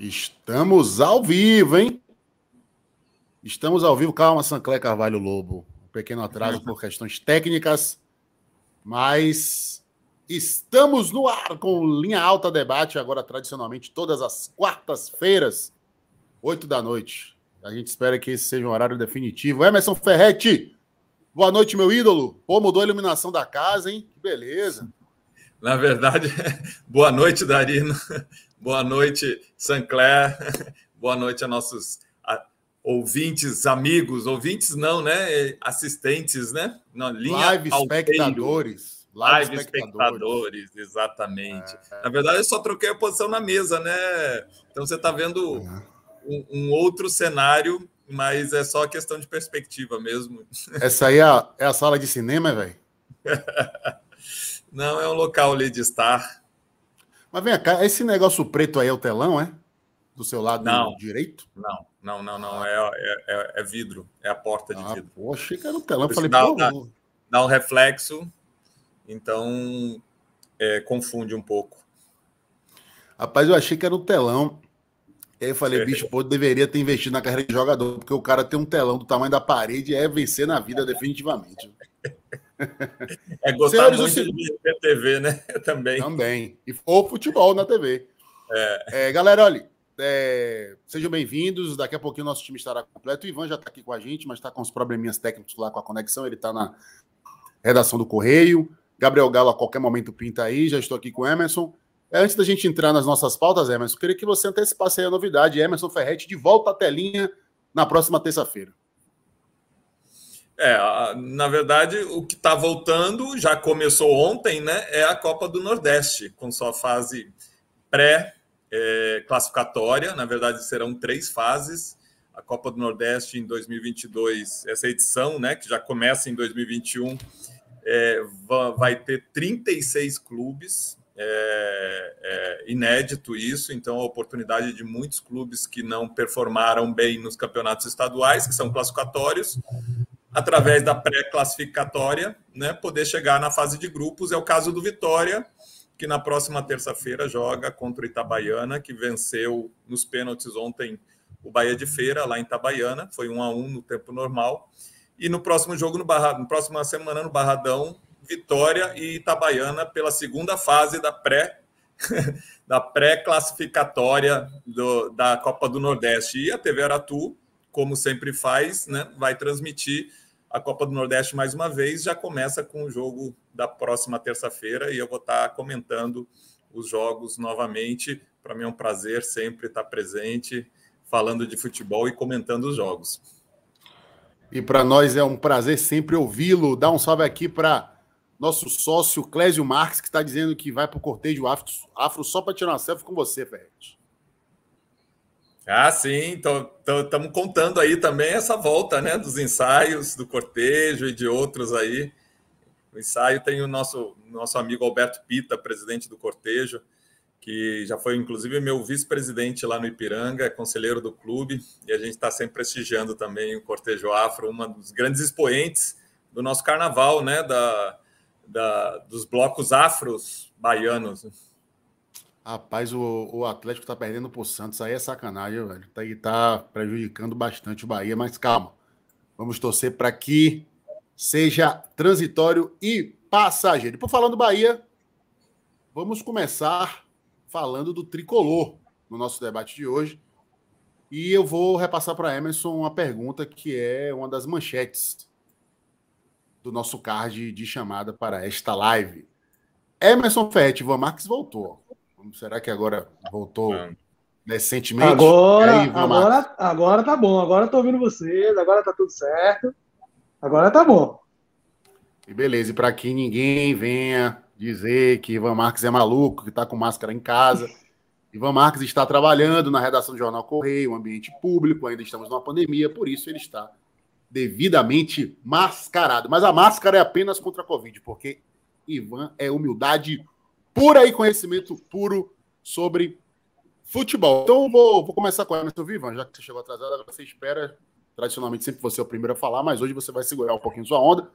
Estamos ao vivo, hein? Estamos ao vivo. Calma, Sancler Carvalho Lobo. Um pequeno atraso por questões técnicas, mas estamos no ar com linha alta debate, agora tradicionalmente todas as quartas-feiras, oito da noite. A gente espera que esse seja um horário definitivo. Emerson Ferretti, boa noite, meu ídolo. Pô, mudou a iluminação da casa, hein? Que beleza. Na verdade, boa noite, Darino. Boa noite, Sancler. Boa noite a nossos ouvintes, amigos, ouvintes não, né? Assistentes, né? Na linha Live espectadores. Live, Live espectadores, espectadores exatamente. É. Na verdade, eu só troquei a posição na mesa, né? Então você está vendo um, um, outro cenário, mas é só questão de perspectiva mesmo. Essa aí é a, é a sala de cinema, velho? Não, é um local ali de estar. Mas vem cá, esse negócio preto aí é o telão, é? Do seu lado não, direito? Não, não, não, não. É, é, é, é vidro, é a porta de ah, vidro. Pô, achei que era o telão. Falei, dá, pô, dá, dá, um reflexo, então é, confunde um pouco. Rapaz, eu achei que era o telão. E aí eu falei, bicho, pô, deveria ter investido na carreira de jogador, porque o cara tem um telão do tamanho da parede é vencer na vida definitivamente. É gostar Senhores, muito de ver TV, né? Também. Também. E, ou futebol na TV. É. É, galera, olha, é, sejam bem-vindos. Daqui a pouquinho nosso time estará completo. O Ivan já está aqui com a gente, mas está com os probleminhas técnicos lá com a conexão. Ele está na redação do Correio. Gabriel Galo a qualquer momento pinta aí. Já estou aqui com o Emerson. É, antes da gente entrar nas nossas pautas, Emerson, queria que você antecipasse aí a novidade. Emerson Ferretti de volta à telinha na próxima terça-feira. É, na verdade, o que está voltando, já começou ontem, né? É a Copa do Nordeste, com sua fase pré-classificatória. Na verdade, serão três fases. A Copa do Nordeste em 2022, essa edição, né? Que já começa em 2021, é, vai ter 36 clubes. É, é, inédito isso, então a oportunidade de muitos clubes que não performaram bem nos campeonatos estaduais, que são classificatórios, através da pré-classificatória, né, poder chegar na fase de grupos. É o caso do Vitória, que na próxima terça-feira joga contra o Itabaiana, que venceu nos pênaltis ontem o Bahia de Feira, lá em Itabaiana, foi um a um no tempo normal. E no próximo jogo, no Barra, na próxima semana, no Barradão, Vitória e Itabaiana pela segunda fase da pré da pré-classificatória da Copa do Nordeste. E a TV Aratu, como sempre faz, né, vai transmitir a Copa do Nordeste mais uma vez. Já começa com o jogo da próxima terça-feira e eu vou estar comentando os jogos novamente. Para mim é um prazer sempre estar presente, falando de futebol e comentando os jogos. E para nós é um prazer sempre ouvi-lo. Dá um salve aqui para nosso sócio Clésio Marques, que está dizendo que vai para o cortejo afro, afro só para tirar uma selfie com você, Ferret. Ah, sim, estamos contando aí também essa volta né, dos ensaios, do cortejo e de outros aí. O ensaio tem o nosso, nosso amigo Alberto Pita, presidente do cortejo, que já foi inclusive meu vice-presidente lá no Ipiranga, é conselheiro do clube, e a gente está sempre prestigiando também o Cortejo Afro, uma dos grandes expoentes do nosso carnaval, né? Da, da, dos blocos afros baianos. Rapaz, o, o Atlético tá perdendo pro Santos, aí é sacanagem, velho. Tá, tá prejudicando bastante o Bahia, mas calma. Vamos torcer para que seja transitório e passageiro. E por falando do Bahia, vamos começar falando do tricolor no nosso debate de hoje. E eu vou repassar para Emerson uma pergunta que é uma das manchetes do nosso card de chamada para esta live. Emerson Ferretti, Van Marques voltou. Será que agora voltou é. recentemente? Agora, aí, agora, agora tá bom. Agora tô ouvindo vocês. Agora tá tudo certo. Agora tá bom. E beleza. E para que ninguém venha dizer que Ivan Marques é maluco, que tá com máscara em casa. Ivan Marques está trabalhando na redação do Jornal Correio, um ambiente público, ainda estamos numa pandemia, por isso ele está devidamente mascarado. Mas a máscara é apenas contra a Covid, porque Ivan é humildade pura e conhecimento puro sobre futebol. Então vou, vou começar com a Emerson Vivan, já que você chegou atrasado, você espera. Tradicionalmente sempre você é o primeiro a falar, mas hoje você vai segurar um pouquinho sua onda,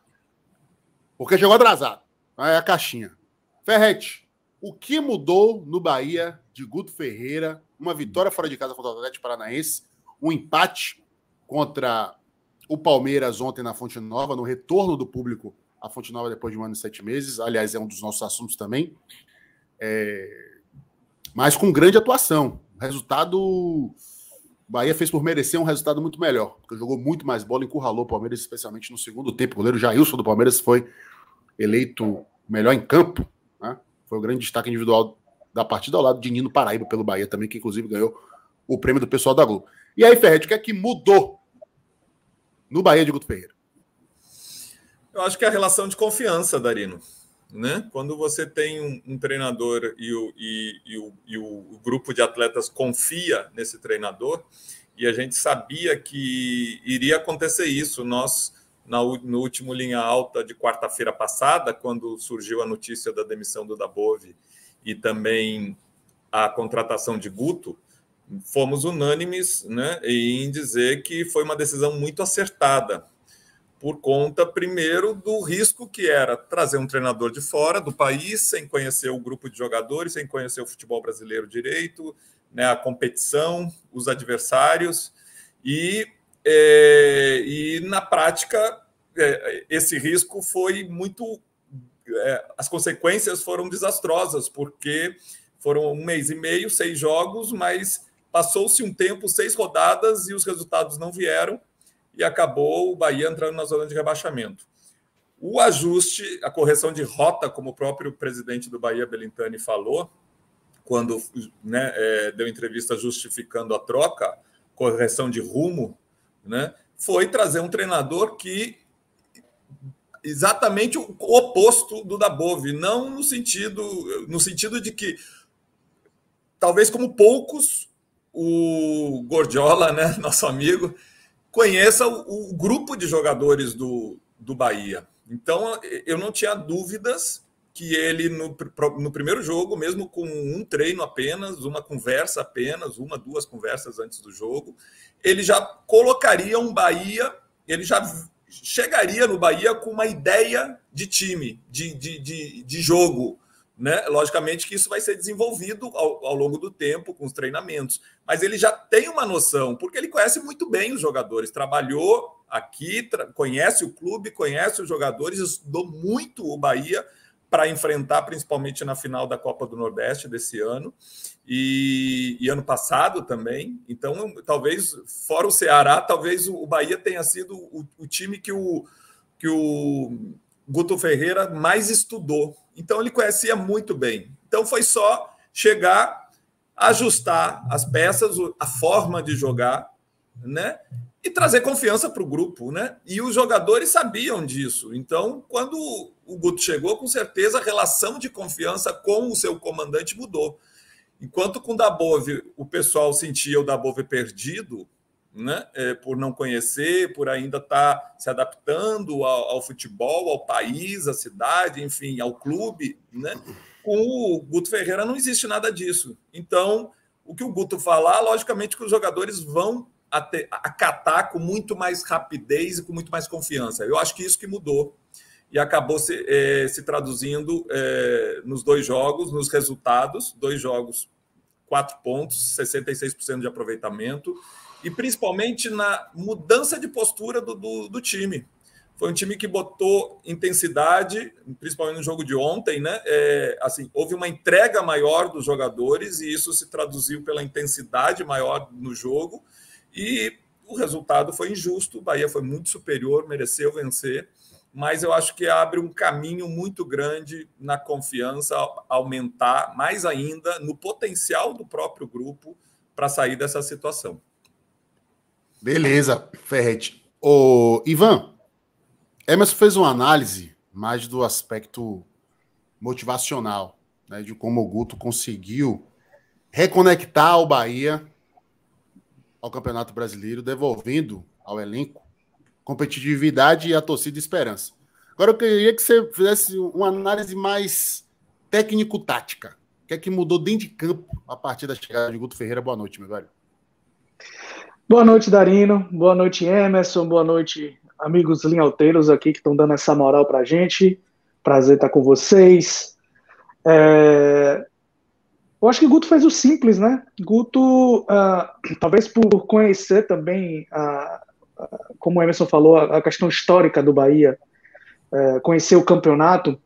porque chegou atrasado. É a caixinha. Ferrete, O que mudou no Bahia de Guto Ferreira? Uma vitória fora de casa contra o Atlético Paranaense, um empate contra o Palmeiras ontem na Fonte Nova, no retorno do público à Fonte Nova depois de um ano e sete meses. Aliás, é um dos nossos assuntos também. É... Mas com grande atuação. Resultado. Bahia fez por merecer um resultado muito melhor, porque jogou muito mais bola, encurralou o Palmeiras, especialmente no segundo tempo. O goleiro Jailson do Palmeiras foi eleito melhor em campo foi o grande destaque individual da partida ao lado de Nino Paraíba pelo Bahia também, que inclusive ganhou o prêmio do pessoal da Globo. E aí, Ferret, o que é que mudou no Bahia de Guto Ferreira? Eu acho que é a relação de confiança, Darino. Né? Quando você tem um, um treinador e o, e, e, o, e o grupo de atletas confia nesse treinador, e a gente sabia que iria acontecer isso. Nós na, no último linha alta de quarta-feira passada, quando surgiu a notícia da demissão do Dabove e também a contratação de Guto, fomos unânimes né, em dizer que foi uma decisão muito acertada, por conta, primeiro, do risco que era trazer um treinador de fora do país, sem conhecer o grupo de jogadores, sem conhecer o futebol brasileiro direito, né, a competição, os adversários, e é, e na prática, é, esse risco foi muito. É, as consequências foram desastrosas, porque foram um mês e meio, seis jogos, mas passou-se um tempo, seis rodadas, e os resultados não vieram, e acabou o Bahia entrando na zona de rebaixamento. O ajuste, a correção de rota, como o próprio presidente do Bahia, Belintani, falou, quando né, é, deu entrevista justificando a troca, correção de rumo, né, foi trazer um treinador que exatamente o oposto do da Bove, não no sentido no sentido de que talvez como poucos o Gordiola, né, nosso amigo, conheça o, o grupo de jogadores do, do Bahia. Então eu não tinha dúvidas que ele no, no primeiro jogo, mesmo com um treino apenas, uma conversa apenas, uma, duas conversas antes do jogo, ele já colocaria um Bahia, ele já chegaria no Bahia com uma ideia de time, de, de, de, de jogo. Né? Logicamente que isso vai ser desenvolvido ao, ao, longo do tempo com os treinamentos, mas ele já tem uma noção, porque ele conhece muito bem os jogadores, trabalhou aqui, tra conhece o clube, conhece os jogadores, estudou muito o Bahia para enfrentar, principalmente na final da Copa do Nordeste desse ano e, e, ano passado também. Então, talvez, fora o Ceará, talvez o Bahia tenha sido o, o time que o, que o Guto Ferreira mais estudou. Então, ele conhecia muito bem. Então, foi só chegar, ajustar as peças, a forma de jogar, né? e trazer confiança para o grupo, né? E os jogadores sabiam disso. Então, quando o Guto chegou, com certeza a relação de confiança com o seu comandante mudou. Enquanto com o Dabove o pessoal sentia o Dabove perdido, né? É, por não conhecer, por ainda estar tá se adaptando ao, ao, futebol, ao país, à cidade, enfim, ao clube, né? Com o Guto Ferreira não existe nada disso. Então, o que o Guto falar, logicamente que os jogadores vão acatar com muito mais rapidez e com muito mais confiança. Eu acho que isso que mudou e acabou se, é, se traduzindo é, nos dois jogos, nos resultados, dois jogos, quatro pontos, 66% de aproveitamento, e principalmente na mudança de postura do, do, do, time. Foi um time que botou intensidade, principalmente no jogo de ontem, né? É, assim, houve uma entrega maior dos jogadores e isso se traduziu pela intensidade maior no jogo e o resultado foi injusto, o Bahia foi muito superior, mereceu vencer, mas eu acho que abre um caminho muito grande na confiança, aumentar mais ainda no potencial do próprio grupo para sair dessa situação. Beleza, Ferret. O Ivan, Emerson fez uma análise mais do aspecto motivacional, né, de como o Guto conseguiu reconectar o Bahia ao Campeonato Brasileiro, devolvendo ao elenco competitividade e a torcida esperança. Agora eu queria que você fizesse uma análise mais técnico-tática. O que é que mudou dentro de campo a partir da chegada de Guto Ferreira? Boa noite, meu velho. Boa noite, Darino. Boa noite, Emerson. Boa noite, amigos linhalteiros aqui que estão dando essa moral pra gente. Prazer estar com vocês. É, eu acho que Guto fez o simples, né? Guto, uh, talvez por conhecer também, uh, uh, como o Emerson falou, a, a questão histórica do Bahia, uh, conhecer o campeonato,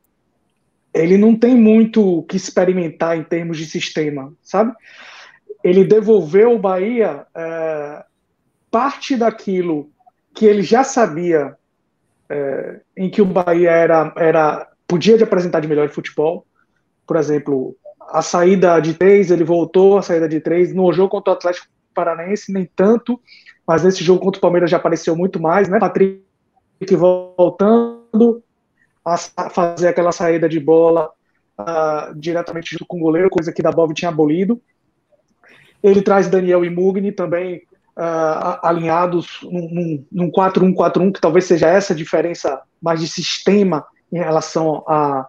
ele não tem muito o que experimentar em termos de sistema, sabe? Ele devolveu o Bahia uh, parte daquilo que ele já sabia uh, em que o Bahia era, era podia de apresentar de melhor em futebol. Por exemplo, a saída de três, ele voltou a saída de três. No jogo contra o Atlético Paranaense, nem tanto, mas nesse jogo contra o Palmeiras já apareceu muito mais, né? Patrick voltando a fazer aquela saída de bola uh, diretamente junto com o goleiro, coisa que da Bov tinha abolido. Ele traz Daniel e Mugni também uh, alinhados num 4-1-4-1, que talvez seja essa diferença mais de sistema em relação a,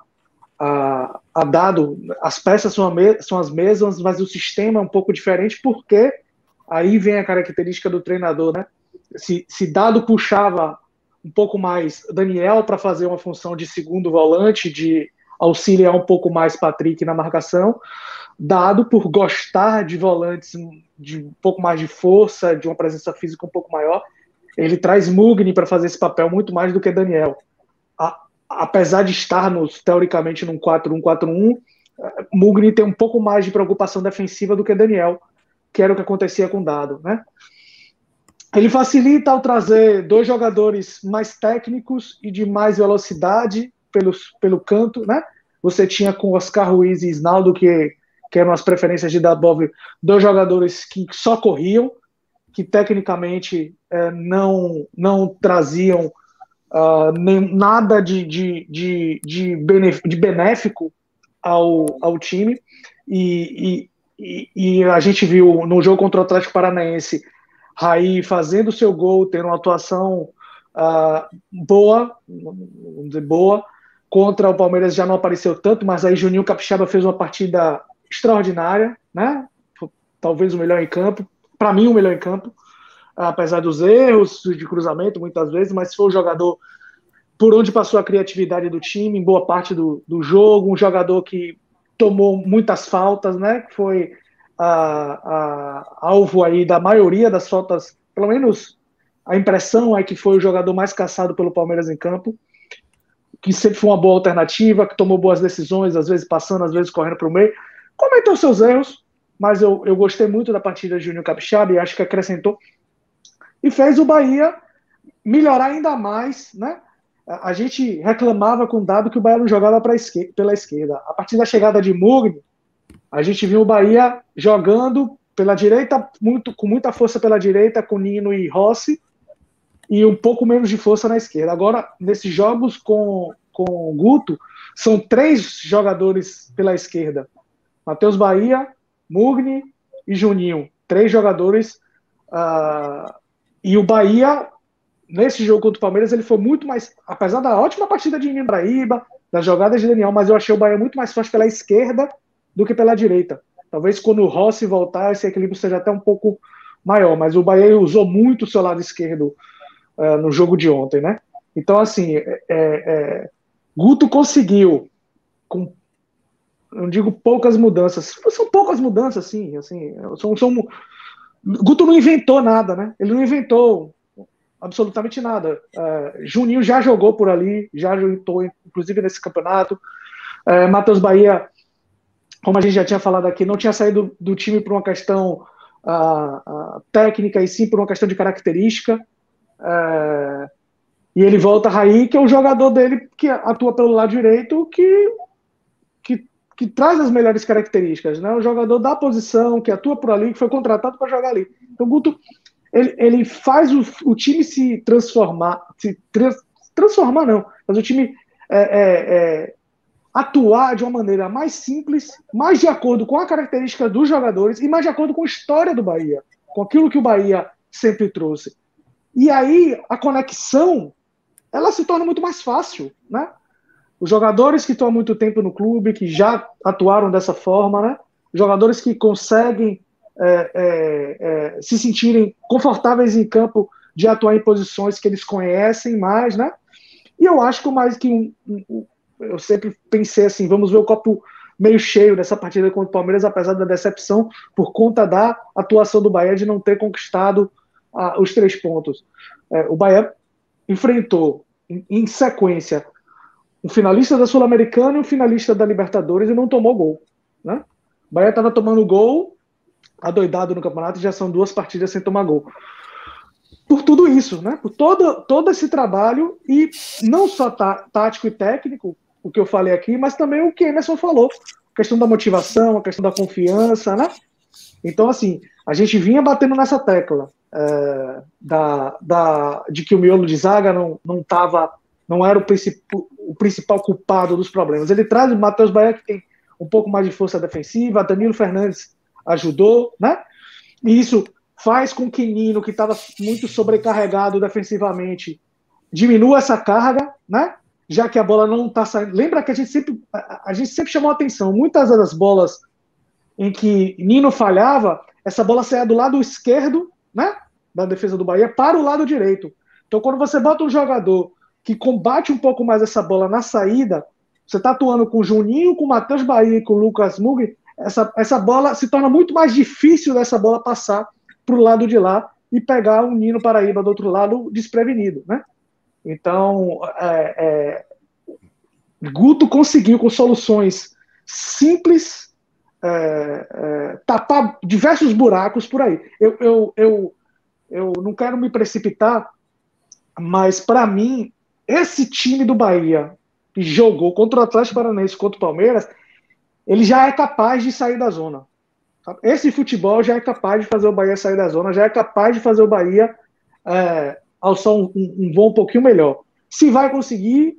a, a dado, as peças são, são as mesmas, mas o sistema é um pouco diferente, porque aí vem a característica do treinador, né? Se, se dado puxava um pouco mais Daniel para fazer uma função de segundo volante, de auxiliar um pouco mais Patrick na marcação, dado por gostar de volantes de um pouco mais de força, de uma presença física um pouco maior, ele traz Mugni para fazer esse papel muito mais do que Daniel apesar de estarmos teoricamente num 4-1-4-1, Mugni tem um pouco mais de preocupação defensiva do que Daniel, que era o que acontecia com Dado, né? Ele facilita ao trazer dois jogadores mais técnicos e de mais velocidade pelos, pelo canto, né? Você tinha com Oscar Ruiz e Isnaldo, que, que eram as preferências de Dabov, dois jogadores que só corriam, que tecnicamente é, não, não traziam uh, nem, nada de, de, de, de, de benéfico ao, ao time. E, e, e, a gente viu no jogo contra o Atlético Paranaense, Raí fazendo seu gol, tendo uma atuação uh, boa, vamos dizer, boa. Contra o Palmeiras já não apareceu tanto, mas aí Juninho Capixaba fez uma partida extraordinária, né? Talvez o melhor em campo, para mim o melhor em campo apesar dos erros de cruzamento muitas vezes, mas foi o jogador por onde passou a criatividade do time em boa parte do, do jogo, um jogador que tomou muitas faltas, né? Que foi a, a, alvo aí da maioria das faltas, pelo menos a impressão é que foi o jogador mais caçado pelo Palmeiras em campo, que sempre foi uma boa alternativa, que tomou boas decisões, às vezes passando, às vezes correndo para o meio. Cometeu seus erros, mas eu, eu gostei muito da partida de Júnior Capixaba e acho que acrescentou e fez o Bahia melhorar ainda mais, né? A gente reclamava com o dado que o Bahia não jogava esquerda, pela esquerda. A partir da chegada de Mugni, a gente viu o Bahia jogando pela direita, muito, com muita força pela direita, com Nino e Rossi, e um pouco menos de força na esquerda. Agora, nesses jogos com, com o Guto, são três jogadores pela esquerda: Matheus Bahia, Mugni e Juninho. Três jogadores uh, e o Bahia, nesse jogo contra o Palmeiras, ele foi muito mais. Apesar da ótima partida de Nino Braíba, das jogadas de Daniel, mas eu achei o Bahia muito mais forte pela esquerda do que pela direita. Talvez quando o Rossi voltar, esse equilíbrio seja até um pouco maior, mas o Bahia usou muito o seu lado esquerdo uh, no jogo de ontem, né? Então, assim, é, é, é Guto conseguiu, com, não digo poucas mudanças, são poucas mudanças, sim, assim, são, são Guto não inventou nada, né? Ele não inventou absolutamente nada. Uh, Juninho já jogou por ali, já jogou, inclusive, nesse campeonato. Uh, Matheus Bahia, como a gente já tinha falado aqui, não tinha saído do time por uma questão uh, técnica e sim por uma questão de característica. e ele volta a Raí, que é o jogador dele que atua pelo lado direito, que que traz as melhores características, né? O jogador da posição, que atua por ali, que foi contratado para jogar ali. Então, Guto, ele, ele faz o, o, time se transformar, se trans, transformar não, mas o time é, é, é, atuar de uma maneira mais simples, mais de acordo com a característica dos jogadores e mais de acordo com a história do Bahia, com aquilo que o Bahia sempre trouxe. E aí, a conexão, ela se torna muito mais fácil, né? Os jogadores que estão há muito tempo no clube, que já atuaram dessa forma, né? Jogadores que conseguem é, é, é, se sentirem confortáveis em campo de atuar em posições que eles conhecem mais, né? E eu acho que mais que um, um, eu sempre pensei assim, vamos ver o copo meio cheio nessa partida contra o Palmeiras, apesar da decepção por conta da atuação do Bahia de não ter conquistado os três pontos. É, o Bahia enfrentou em, em sequência um finalista da Sul-Americana e um finalista da Libertadores e não tomou gol. Né? O Bahia estava tomando gol, adoidado no campeonato, e já são duas partidas sem tomar gol. Por tudo isso, né? por todo, todo esse trabalho, e não só tá, tático e técnico, o que eu falei aqui, mas também o que Emerson falou. A questão da motivação, a questão da confiança, né? Então, assim, a gente vinha batendo nessa tecla é, da, da, de que o miolo de zaga não, não tava, não era o, princip, o principal culpado dos problemas. Ele traz o Matheus Bahia, que tem um pouco mais de força defensiva, Danilo Fernandes ajudou, né? E isso faz com que Nino, que estava muito sobrecarregado defensivamente, diminua essa carga, né? Já que a bola não está saindo. Lembra que a gente sempre a, gente sempre chamou atenção. Muitas das bolas em que Nino falhava, essa bola saía do lado esquerdo, né? Da defesa do Bahia para o lado direito. Então, quando você bota um jogador que combate um pouco mais essa bola na saída, você está atuando com o Juninho, com o Matheus Bahia e com o Lucas Mugni, essa, essa bola se torna muito mais difícil dessa bola passar para o lado de lá e pegar o Nino Paraíba do outro lado desprevenido, né? Então, é, é, Guto conseguiu com soluções simples é, é, tapar diversos buracos por aí. Eu, eu, eu, eu não quero me precipitar, mas para mim, esse time do Bahia que jogou contra o Atlético Paranaense contra o Palmeiras, ele já é capaz de sair da zona. Esse futebol já é capaz de fazer o Bahia sair da zona, já é capaz de fazer o Bahia é, alçar um, um voo um pouquinho melhor. Se vai conseguir,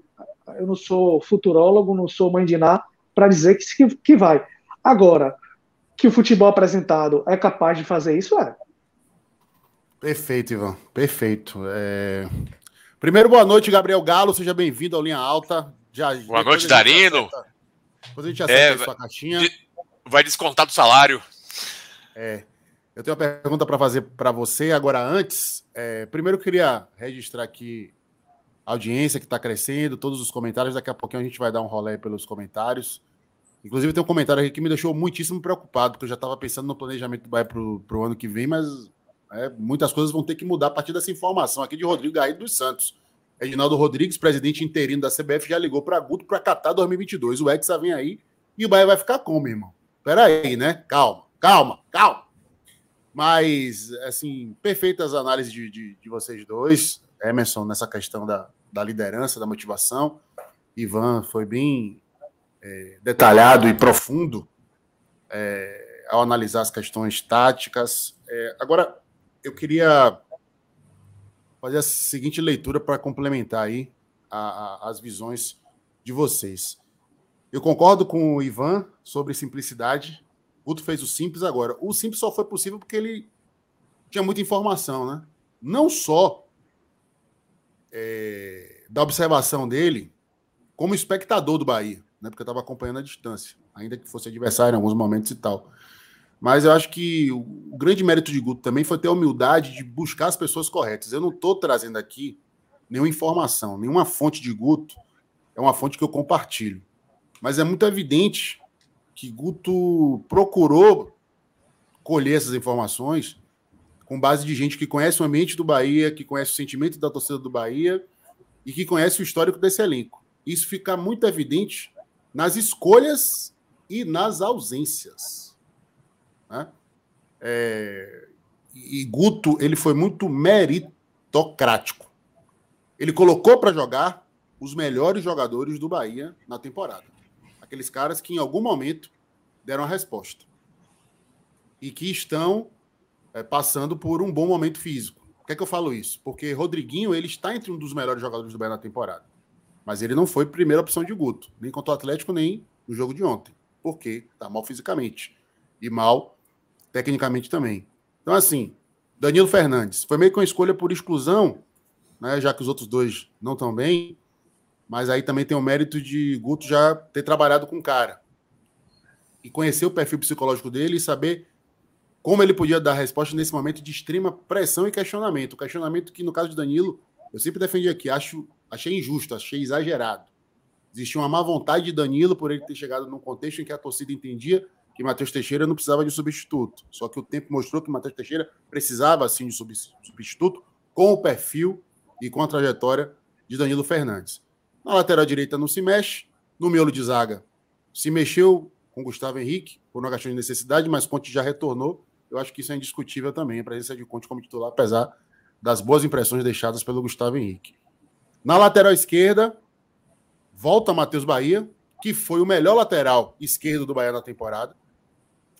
eu não sou futurólogo, não sou mãe de Ná, para dizer que, que vai. Agora, que o futebol apresentado é capaz de fazer isso, é. Perfeito, Ivan. Perfeito. É... Primeiro, boa noite, Gabriel Galo. Seja bem-vindo ao Linha Alta. Já, boa noite, Darino. Depois a gente acerta é, a sua caixinha. Vai descontar do salário. É. Eu tenho uma pergunta para fazer para você. Agora, antes, é, primeiro eu queria registrar aqui a audiência que está crescendo, todos os comentários. Daqui a pouquinho a gente vai dar um rolê pelos comentários. Inclusive, tem um comentário aqui que me deixou muitíssimo preocupado, porque eu já estava pensando no planejamento do Bahia para o ano que vem, mas é, muitas coisas vão ter que mudar a partir dessa informação aqui de Rodrigo Gaído dos Santos. Reginaldo Rodrigues, presidente interino da CBF, já ligou para Guto para catar 2022. O Hexa vem aí e o Bahia vai ficar como, irmão? Peraí, né? Calma, calma, calma. Mas, assim, perfeitas análises de, de, de vocês dois. Emerson, nessa questão da, da liderança, da motivação. Ivan foi bem é, detalhado e profundo é, ao analisar as questões táticas. É, agora, eu queria fazer a seguinte leitura para complementar aí a, a, as visões de vocês. Eu concordo com o Ivan sobre simplicidade. O Guto fez o simples agora. O simples só foi possível porque ele tinha muita informação, né? Não só é, da observação dele como espectador do Bahia, né? Porque eu estava acompanhando a distância, ainda que fosse adversário em alguns momentos e tal. Mas eu acho que o grande mérito de Guto também foi ter a humildade de buscar as pessoas corretas. Eu não estou trazendo aqui nenhuma informação, nenhuma fonte de Guto é uma fonte que eu compartilho. Mas é muito evidente que Guto procurou colher essas informações com base de gente que conhece o ambiente do Bahia, que conhece o sentimento da torcida do Bahia e que conhece o histórico desse elenco. Isso fica muito evidente nas escolhas e nas ausências. Né? É... E Guto ele foi muito meritocrático. Ele colocou para jogar os melhores jogadores do Bahia na temporada. Aqueles caras que em algum momento deram a resposta. E que estão é, passando por um bom momento físico. Por que, é que eu falo isso? Porque Rodriguinho ele está entre um dos melhores jogadores do Bahia na temporada. Mas ele não foi primeira opção de Guto, nem contra o Atlético, nem no jogo de ontem. Porque tá mal fisicamente. E mal tecnicamente também. Então, assim, Danilo Fernandes foi meio que uma escolha por exclusão, né, já que os outros dois não estão bem. Mas aí também tem o mérito de Guto já ter trabalhado com o cara. E conhecer o perfil psicológico dele e saber como ele podia dar resposta nesse momento de extrema pressão e questionamento. O questionamento que, no caso de Danilo, eu sempre defendi aqui, acho Achei injusto, achei exagerado. Existia uma má vontade de Danilo por ele ter chegado num contexto em que a torcida entendia que Matheus Teixeira não precisava de substituto. Só que o tempo mostrou que Matheus Teixeira precisava sim de substituto com o perfil e com a trajetória de Danilo Fernandes. Na lateral direita não se mexe, no miolo de zaga se mexeu com Gustavo Henrique, por uma questão de necessidade, mas Conte já retornou. Eu acho que isso é indiscutível também, a presença de Conte como titular, apesar das boas impressões deixadas pelo Gustavo Henrique. Na lateral esquerda, volta Matheus Bahia, que foi o melhor lateral esquerdo do Bahia na temporada.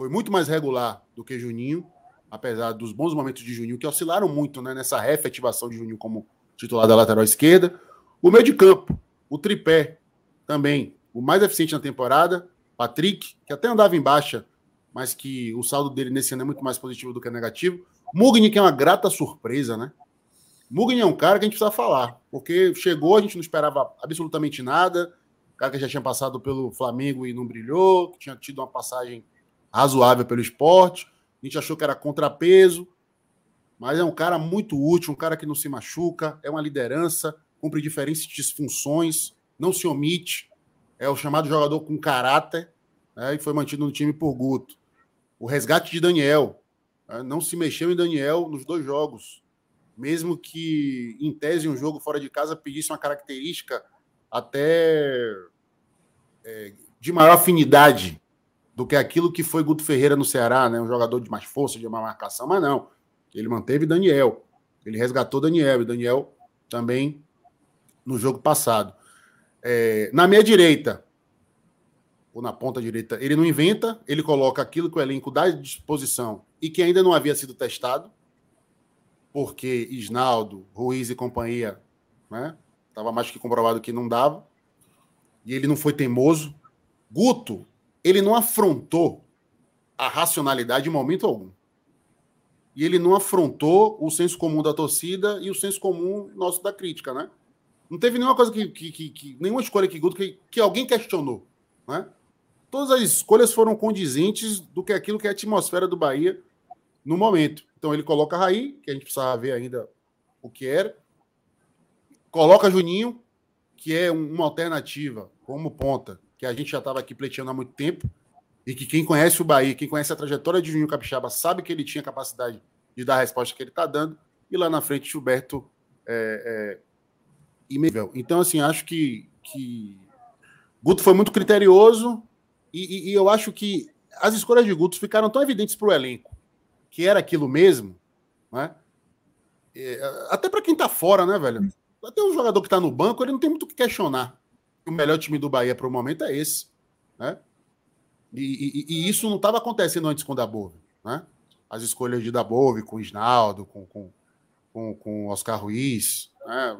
Foi muito mais regular do que Juninho, apesar dos bons momentos de Juninho, que oscilaram muito né, nessa reefetivação de Juninho como titular da lateral esquerda. O meio de campo, o tripé, também o mais eficiente na temporada. Patrick, que até andava em baixa, mas que o saldo dele nesse ano é muito mais positivo do que negativo. Mugni, que é uma grata surpresa, né? Mugni é um cara que a gente precisa falar, porque chegou, a gente não esperava absolutamente nada. cara que já tinha passado pelo Flamengo e não brilhou, que tinha tido uma passagem razoável pelo esporte. A gente achou que era contrapeso, mas é um cara muito útil, um cara que não se machuca, é uma liderança, cumpre diferentes funções, não se omite, é o chamado jogador com caráter, né, e foi mantido no time por Guto. O resgate de Daniel, né, não se mexeu em Daniel nos dois jogos, mesmo que em tese um jogo fora de casa pedisse uma característica até é, de maior afinidade do que aquilo que foi Guto Ferreira no Ceará, né? um jogador de mais força, de mais marcação, mas não. Ele manteve Daniel, ele resgatou Daniel, e Daniel também no jogo passado. É, na meia direita, ou na ponta direita, ele não inventa, ele coloca aquilo que o elenco dá à disposição e que ainda não havia sido testado, porque Isnaldo, Ruiz e companhia, né? Tava mais que comprovado que não dava. E ele não foi teimoso. Guto, ele não afrontou a racionalidade em momento algum. E ele não afrontou o senso comum da torcida e o senso comum nosso da crítica, né? Não teve nenhuma coisa que, que, que, que nenhuma escolha que que, que alguém questionou, né? Todas as escolhas foram condizentes do que aquilo que é a atmosfera do Bahia no momento. Então ele coloca Raí, que a gente precisava ver ainda o que era. Coloca Juninho, que é uma alternativa como ponta, que a gente já estava aqui pleiteando há muito tempo, e que quem conhece o Bahia, quem conhece a trajetória de Juninho Capixaba, sabe que ele tinha capacidade de dar a resposta que ele está dando, e lá na frente Gilberto é, é, e Então, assim, acho que, que Guto foi muito criterioso, e, e, e eu acho que as escolhas de Guto ficaram tão evidentes para o elenco que era aquilo mesmo, né? Até para quem tá fora, né, velho? Até um jogador que tá no banco, ele não tem muito o que questionar. O melhor time do Bahia para o momento é esse, né? E, e, e isso não estava acontecendo antes com o Dabove, né? As escolhas de Dabove com o Isnaldo, com, com, com, com Oscar Ruiz, né?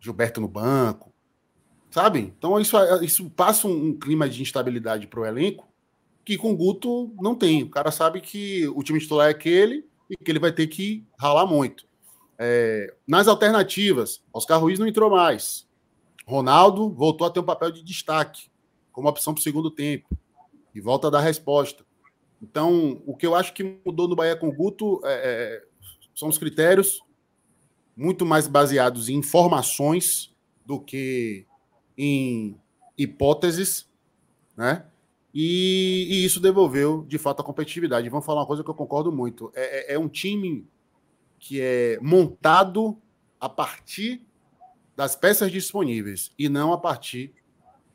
Gilberto no banco, sabe? Então isso, isso passa um, um clima de instabilidade para o elenco que com o Guto não tem. O cara sabe que o time titular é aquele e que ele vai ter que ralar muito. É, nas alternativas, Oscar Ruiz não entrou mais. Ronaldo voltou a ter um papel de destaque, como opção para o segundo tempo, e volta a dar resposta. Então, o que eu acho que mudou no Bahia com o Guto é, é, são os critérios muito mais baseados em informações do que em hipóteses, né? E, e, isso devolveu, de fato, a competitividade. Vamos falar uma coisa que eu concordo muito. É, é, é um time que é montado a partir das peças disponíveis e não a partir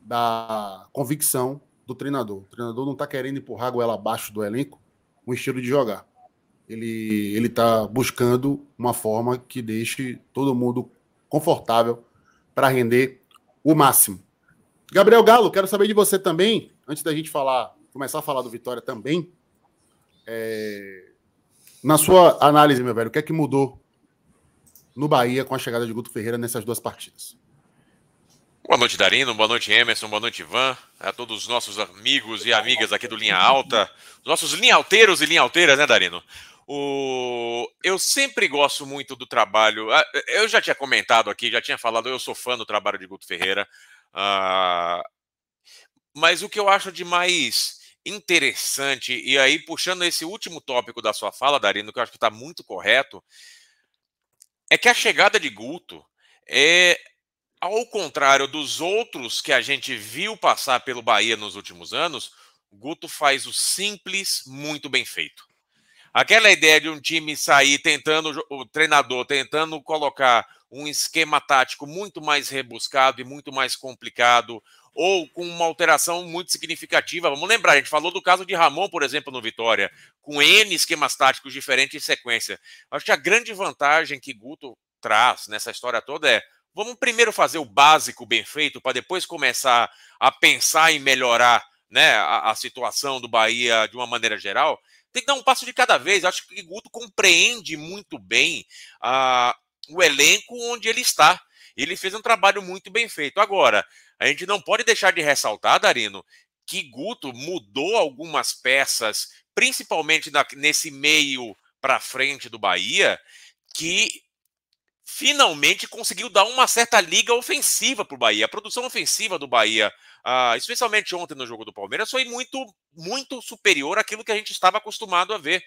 da convicção do treinador. O treinador não está querendo empurrar a goela abaixo do elenco um estilo de jogar. Ele ele está buscando uma forma que deixe todo mundo confortável para render o máximo. Gabriel Galo, quero saber de você também antes da gente falar, começar a falar do Vitória também, é, na sua análise, meu velho, o que é que mudou no Bahia com a chegada de Guto Ferreira nessas duas partidas? Boa noite, Darino. Boa noite, Emerson. Boa noite, Ivan. A todos os nossos amigos e amigas aqui do Linha Alta. Nossos linhalteiros e linhalteiras, né, Darino? O... Eu sempre gosto muito do trabalho. Ah, eu já tinha comentado aqui, já tinha falado, eu sou fã do trabalho de Guto Ferreira. Uh, mas o que eu acho de mais interessante, e aí puxando esse último tópico da sua fala, Darino, que eu acho que está muito correto, é que a chegada de Guto é ao contrário dos outros que a gente viu passar pelo Bahia nos últimos anos, Guto faz o simples muito bem feito. Aquela ideia de um time sair tentando, o treinador tentando colocar um esquema tático muito mais rebuscado e muito mais complicado, ou com uma alteração muito significativa. Vamos lembrar, a gente falou do caso de Ramon, por exemplo, no Vitória, com N esquemas táticos diferentes em sequência. Acho que a grande vantagem que Guto traz nessa história toda é vamos primeiro fazer o básico bem feito para depois começar a pensar em melhorar né, a, a, situação do Bahia de uma maneira geral. Tem que dar um passo de cada vez. Acho que Guto compreende muito bem uh, o elenco onde ele está. Ele fez um trabalho muito bem feito. Agora, a gente não pode deixar de ressaltar, Darino, que Guto mudou algumas peças, principalmente na, nesse meio para frente do Bahia, que finalmente conseguiu dar uma certa liga ofensiva para o Bahia. A produção ofensiva do Bahia, uh, especialmente ontem no jogo do Palmeiras, foi muito, muito superior àquilo que a gente estava acostumado a ver.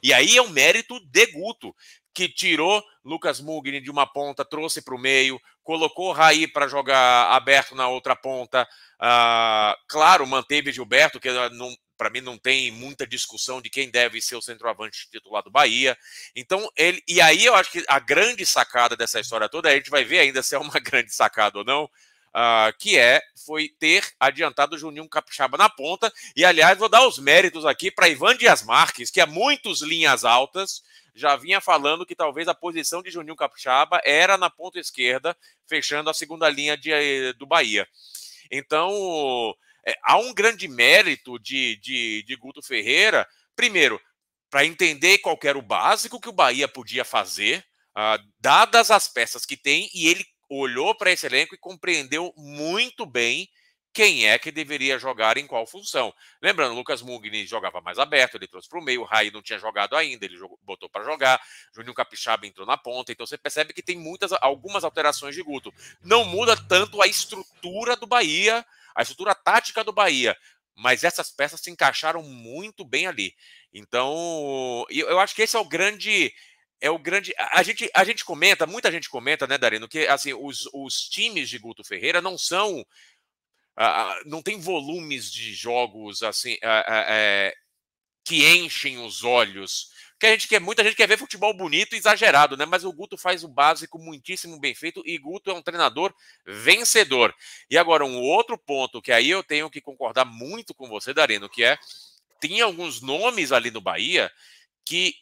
E aí é um mérito de Guto, que tirou Lucas Mugni de uma ponta, trouxe para o meio, colocou Raí para jogar aberto na outra ponta. Uh, claro, manteve Gilberto, que para mim não tem muita discussão de quem deve ser o centroavante titular do Bahia. Então, ele. E aí eu acho que a grande sacada dessa história toda, a gente vai ver ainda se é uma grande sacada ou não. Uh, que é foi ter adiantado o Juninho Capixaba na ponta. E, aliás, vou dar os méritos aqui para Ivan Dias Marques, que é muitos linhas altas já vinha falando que talvez a posição de Juninho Capixaba era na ponta esquerda, fechando a segunda linha de, do Bahia. Então, é, há um grande mérito de, de, de Guto Ferreira, primeiro, para entender qual era o básico que o Bahia podia fazer, uh, dadas as peças que tem, e ele olhou para esse elenco e compreendeu muito bem quem é que deveria jogar em qual função. Lembrando, Lucas Mugni jogava mais aberto, ele trouxe para o meio, o Raí não tinha jogado ainda, ele jogou, botou para jogar, Juninho Capixaba entrou na ponta, então você percebe que tem muitas, algumas alterações de Guto. Não muda tanto a estrutura do Bahia, a estrutura tática do Bahia, mas essas peças se encaixaram muito bem ali. Então, eu acho que esse é o grande é o grande. A gente, a gente comenta, muita gente comenta, né, Darino, que assim, os, os times de Guto Ferreira não são uh, não tem volumes de jogos assim uh, uh, que enchem os olhos. Que a gente quer, muita gente quer ver futebol bonito e exagerado, né? Mas o Guto faz o básico muitíssimo bem feito e Guto é um treinador vencedor. E agora um outro ponto que aí eu tenho que concordar muito com você, Darino, que é tinha alguns nomes ali no Bahia que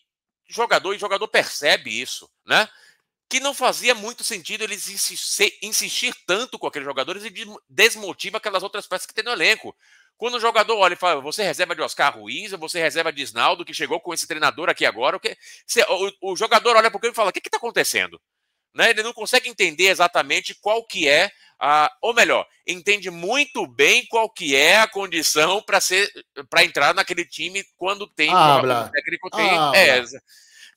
jogador e jogador percebe isso, né? que não fazia muito sentido eles insistir, tanto com aqueles jogadores e desmotiva aquelas outras peças que tem no elenco. Quando o jogador olha e fala, você reserva de Oscar Ruiz, ou você reserva de Isnaldo, que chegou com esse treinador aqui agora, o, que, o, o jogador olha para o e fala, o que está acontecendo? Né? Ele não consegue entender exatamente qual que é a, ou melhor, entende muito bem qual que é a condição para ser para entrar naquele time quando tem ah, um técnico tem ah, é,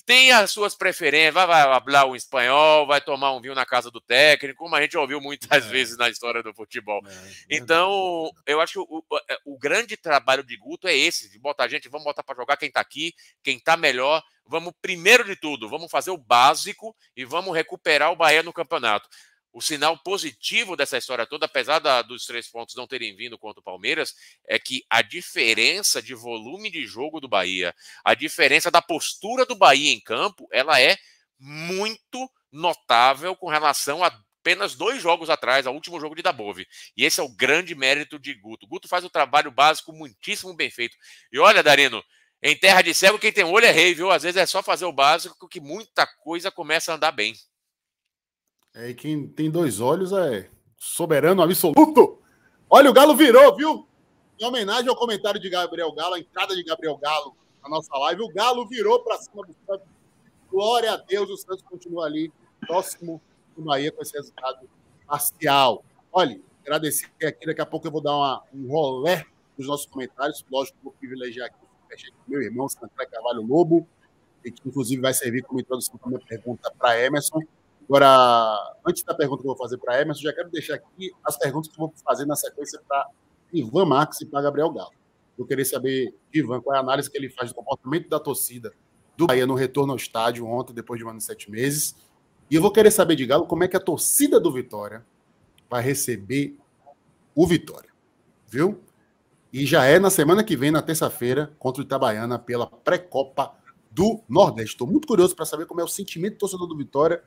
tem as suas preferências, vai, vai falar um espanhol, vai tomar um vinho na casa do técnico, como a gente ouviu muitas é. vezes na história do futebol. É. Então, eu acho que o, é, o, grande trabalho de Guto é esse, de botar gente, vamos botar para jogar quem está aqui, quem está melhor, vamos, primeiro de tudo, vamos fazer o básico e vamos recuperar o Bahia no campeonato o sinal positivo dessa história toda, apesar da, dos três pontos não terem vindo contra o Palmeiras, é que a diferença de volume de jogo do Bahia, a diferença da postura do Bahia em campo, ela é muito notável com relação a apenas dois jogos atrás, ao último jogo de Dabove. E esse é o grande mérito de Guto. Guto faz o trabalho básico muitíssimo bem feito. E olha, Darino, em terra de cego, quem tem olho é rei, viu? Às vezes é só fazer o básico que muita coisa começa a andar bem. É, e quem tem dois olhos é soberano absoluto. Olha, o Galo virou, viu? Em homenagem ao comentário de Gabriel Galo, a entrada de Gabriel Galo na nossa live, o Galo virou para cima do Santos. Glória a Deus, o Santos continua ali, próximo do Bahia com esse resultado parcial. Olha, agradecer aqui, daqui a pouco eu vou dar uma, um rolé dos nossos comentários. Lógico, vou privilegiar aqui meu irmão, Santré Carvalho Lobo, que inclusive vai servir como introdução para minha pergunta para Emerson. Agora, antes da pergunta que eu vou fazer para Emerson, já quero deixar aqui as perguntas que eu vou fazer na sequência para Ivan Max e para Gabriel Galo. Eu queria saber, Ivan, qual é a análise que ele faz do comportamento da torcida do Bahia no retorno ao estádio ontem, depois de um ano e sete meses. E eu vou querer saber de Galo como é que a torcida do Vitória vai receber o Vitória, viu? E já é na semana que vem, na terça-feira, contra o Itabaiana, pela pré-copa do Nordeste. Estou muito curioso para saber como é o sentimento do torcedor do Vitória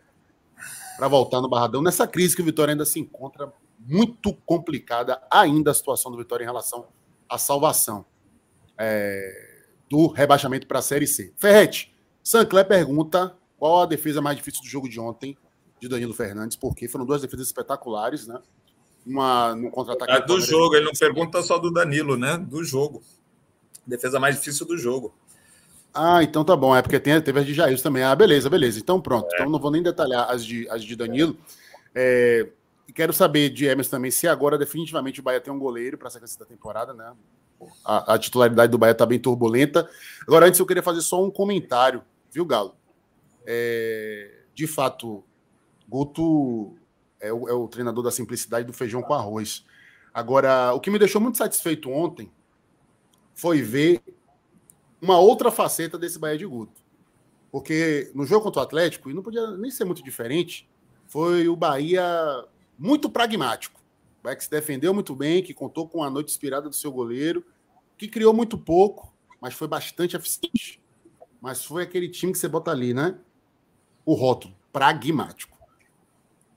para voltar no Barradão, nessa crise que o Vitória ainda se encontra muito complicada ainda a situação do Vitória em relação à salvação é, do rebaixamento para a Série C. Ferrete, Sancler pergunta qual a defesa mais difícil do jogo de ontem de Danilo Fernandes, porque foram duas defesas espetaculares, né? Uma no contra-ataque. É do jogo, ele não pergunta só do Danilo, né? Do jogo. Defesa mais difícil do jogo. Ah, então tá bom. É porque tem, teve as de Jair também. Ah, beleza, beleza. Então pronto. É. Então não vou nem detalhar as de, as de Danilo. É, quero saber de Emerson também se agora definitivamente o Bahia tem um goleiro para a sequência da temporada, né? A, a titularidade do Bahia está bem turbulenta. Agora, antes eu queria fazer só um comentário, viu, Galo? É, de fato, Guto é o, é o treinador da simplicidade do feijão com arroz. Agora, o que me deixou muito satisfeito ontem foi ver uma outra faceta desse Bahia de Guto. Porque no jogo contra o Atlético, e não podia nem ser muito diferente, foi o Bahia muito pragmático. O Bahia que se defendeu muito bem, que contou com a noite inspirada do seu goleiro, que criou muito pouco, mas foi bastante eficiente. Mas foi aquele time que você bota ali, né? O rótulo, pragmático.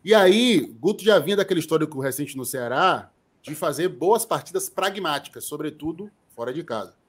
E aí, Guto já vinha daquele histórico recente no Ceará de fazer boas partidas pragmáticas, sobretudo fora de casa.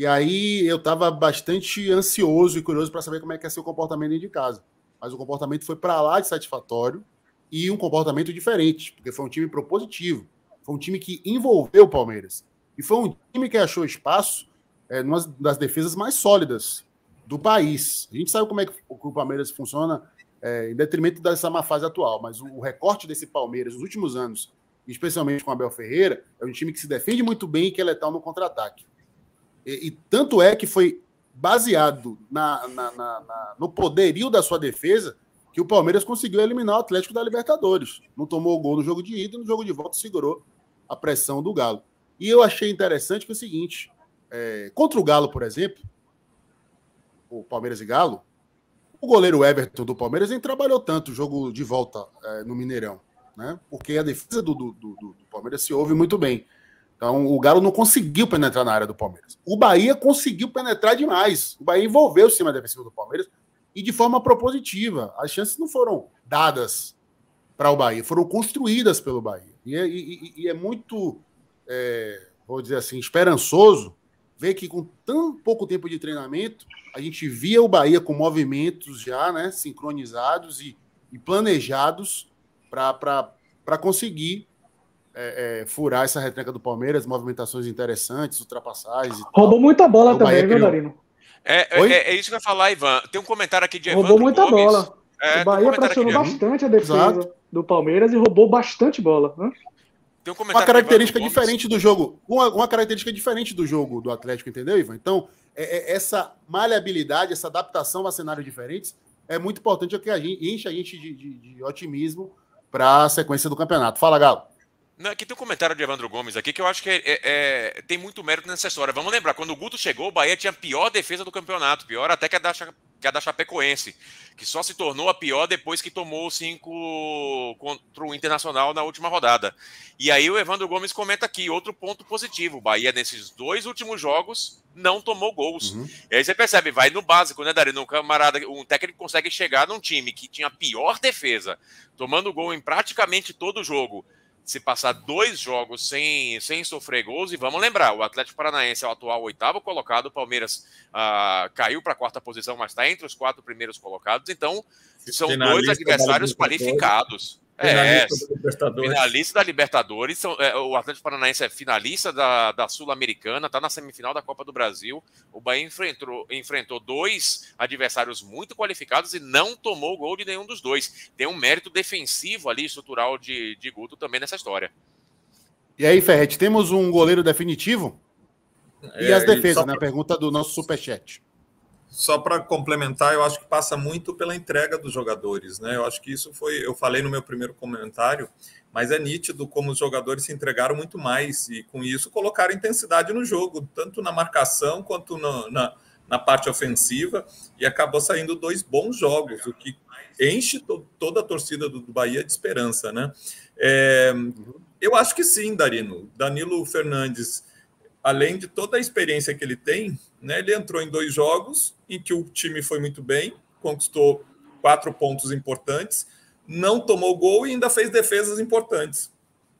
E aí eu estava bastante ansioso e curioso para saber como é que ia ser o comportamento dentro de casa. Mas o comportamento foi para lá de satisfatório e um comportamento diferente, porque foi um time propositivo. Foi um time que envolveu o Palmeiras. E foi um time que achou espaço é, numa das defesas mais sólidas do país. A gente sabe como é que o Palmeiras funciona é, em detrimento dessa má fase atual, mas o, recorte desse Palmeiras nos últimos anos, especialmente com Abel Ferreira, é um time que se defende muito bem e que é letal no contra-ataque. E, e, tanto é que foi baseado na, na, na, no poderio da sua defesa que o Palmeiras conseguiu eliminar o Atlético da Libertadores. Não tomou o gol no jogo de ida, no jogo de volta segurou a pressão do Galo. E eu achei interessante que é o seguinte: é, contra o Galo, por exemplo, o Palmeiras e Galo, o goleiro Everton do Palmeiras nem trabalhou tanto o jogo de volta é, no Mineirão, né? Porque a defesa do, do, do, do, Palmeiras se ouve muito bem. Então o Galo não conseguiu penetrar na área do Palmeiras. O Bahia conseguiu penetrar demais. O Bahia envolveu o sistema defensivo do Palmeiras e de forma propositiva. As chances não foram dadas para o Bahia, foram construídas pelo Bahia. E é, e, e é muito, é, vou dizer assim, esperançoso ver que com tão pouco tempo de treinamento, a gente via o Bahia com movimentos já né, sincronizados e, e planejados para conseguir é, é, furar essa retranca do Palmeiras, movimentações interessantes, ultrapassagens. Roubou muita bola também, viu, Darino? É, é, é, isso que eu ia falar, Ivan. Tem um comentário aqui de Roubou muita Gomes. bola. É, o Bahia um pressionou bastante a defesa Exato. do Palmeiras e roubou bastante bola. Né? Tem um uma característica diferente do jogo. Uma, uma, característica diferente do jogo do Atlético, entendeu, Ivan? Então, é, é, essa maleabilidade, essa adaptação a cenários diferentes é muito importante, é que a gente, enche a gente de, de, de otimismo para a sequência do campeonato. Fala, Galo. Não, aqui tem um comentário de Evandro Gomes aqui que eu acho que é, é, é, tem muito mérito nessa história. Vamos lembrar, quando o Guto chegou, o Bahia tinha a pior defesa do campeonato, pior até que a da, que a da Chapecoense, que só se tornou a pior depois que tomou cinco contra o Internacional na última rodada. E aí o Evandro Gomes comenta aqui, outro ponto positivo, o Bahia nesses dois últimos jogos não tomou gols. Uhum. E aí você percebe, vai no básico, né, Dari? Um camarada, um técnico consegue chegar num time que tinha a pior defesa, tomando gol em praticamente todo o jogo, se passar dois jogos sem, sem sofrer gols, e vamos lembrar, o Atlético Paranaense é o atual oitavo colocado, o Palmeiras uh, caiu para a quarta posição, mas está entre os quatro primeiros colocados, então são dois adversários qualificados. É, finalista da Libertadores. Finalista da Libertadores. São, é, o Atlético Paranaense é finalista da, da Sul-Americana, está na semifinal da Copa do Brasil. O Bahia enfrentou, enfrentou dois adversários muito qualificados e não tomou gol de nenhum dos dois. Tem um mérito defensivo ali, estrutural de, de Guto também nessa história. E aí, Ferret, temos um goleiro definitivo? E é, as defesas, na né? pergunta do nosso superchat só para complementar, eu acho que passa muito pela entrega dos jogadores, né? Eu acho que isso foi, eu falei no meu primeiro comentário, mas é nítido como os jogadores se entregaram muito mais e com isso colocaram intensidade no jogo, tanto na marcação quanto no, na, na parte ofensiva e acabou saindo dois bons jogos, o que enche to toda a torcida do, do Bahia de esperança, né? É, eu acho que sim, Darino. Danilo Fernandes, além de toda a experiência que ele tem, né, ele entrou em dois jogos em que o time foi muito bem, conquistou quatro pontos importantes, não tomou gol e ainda fez defesas importantes.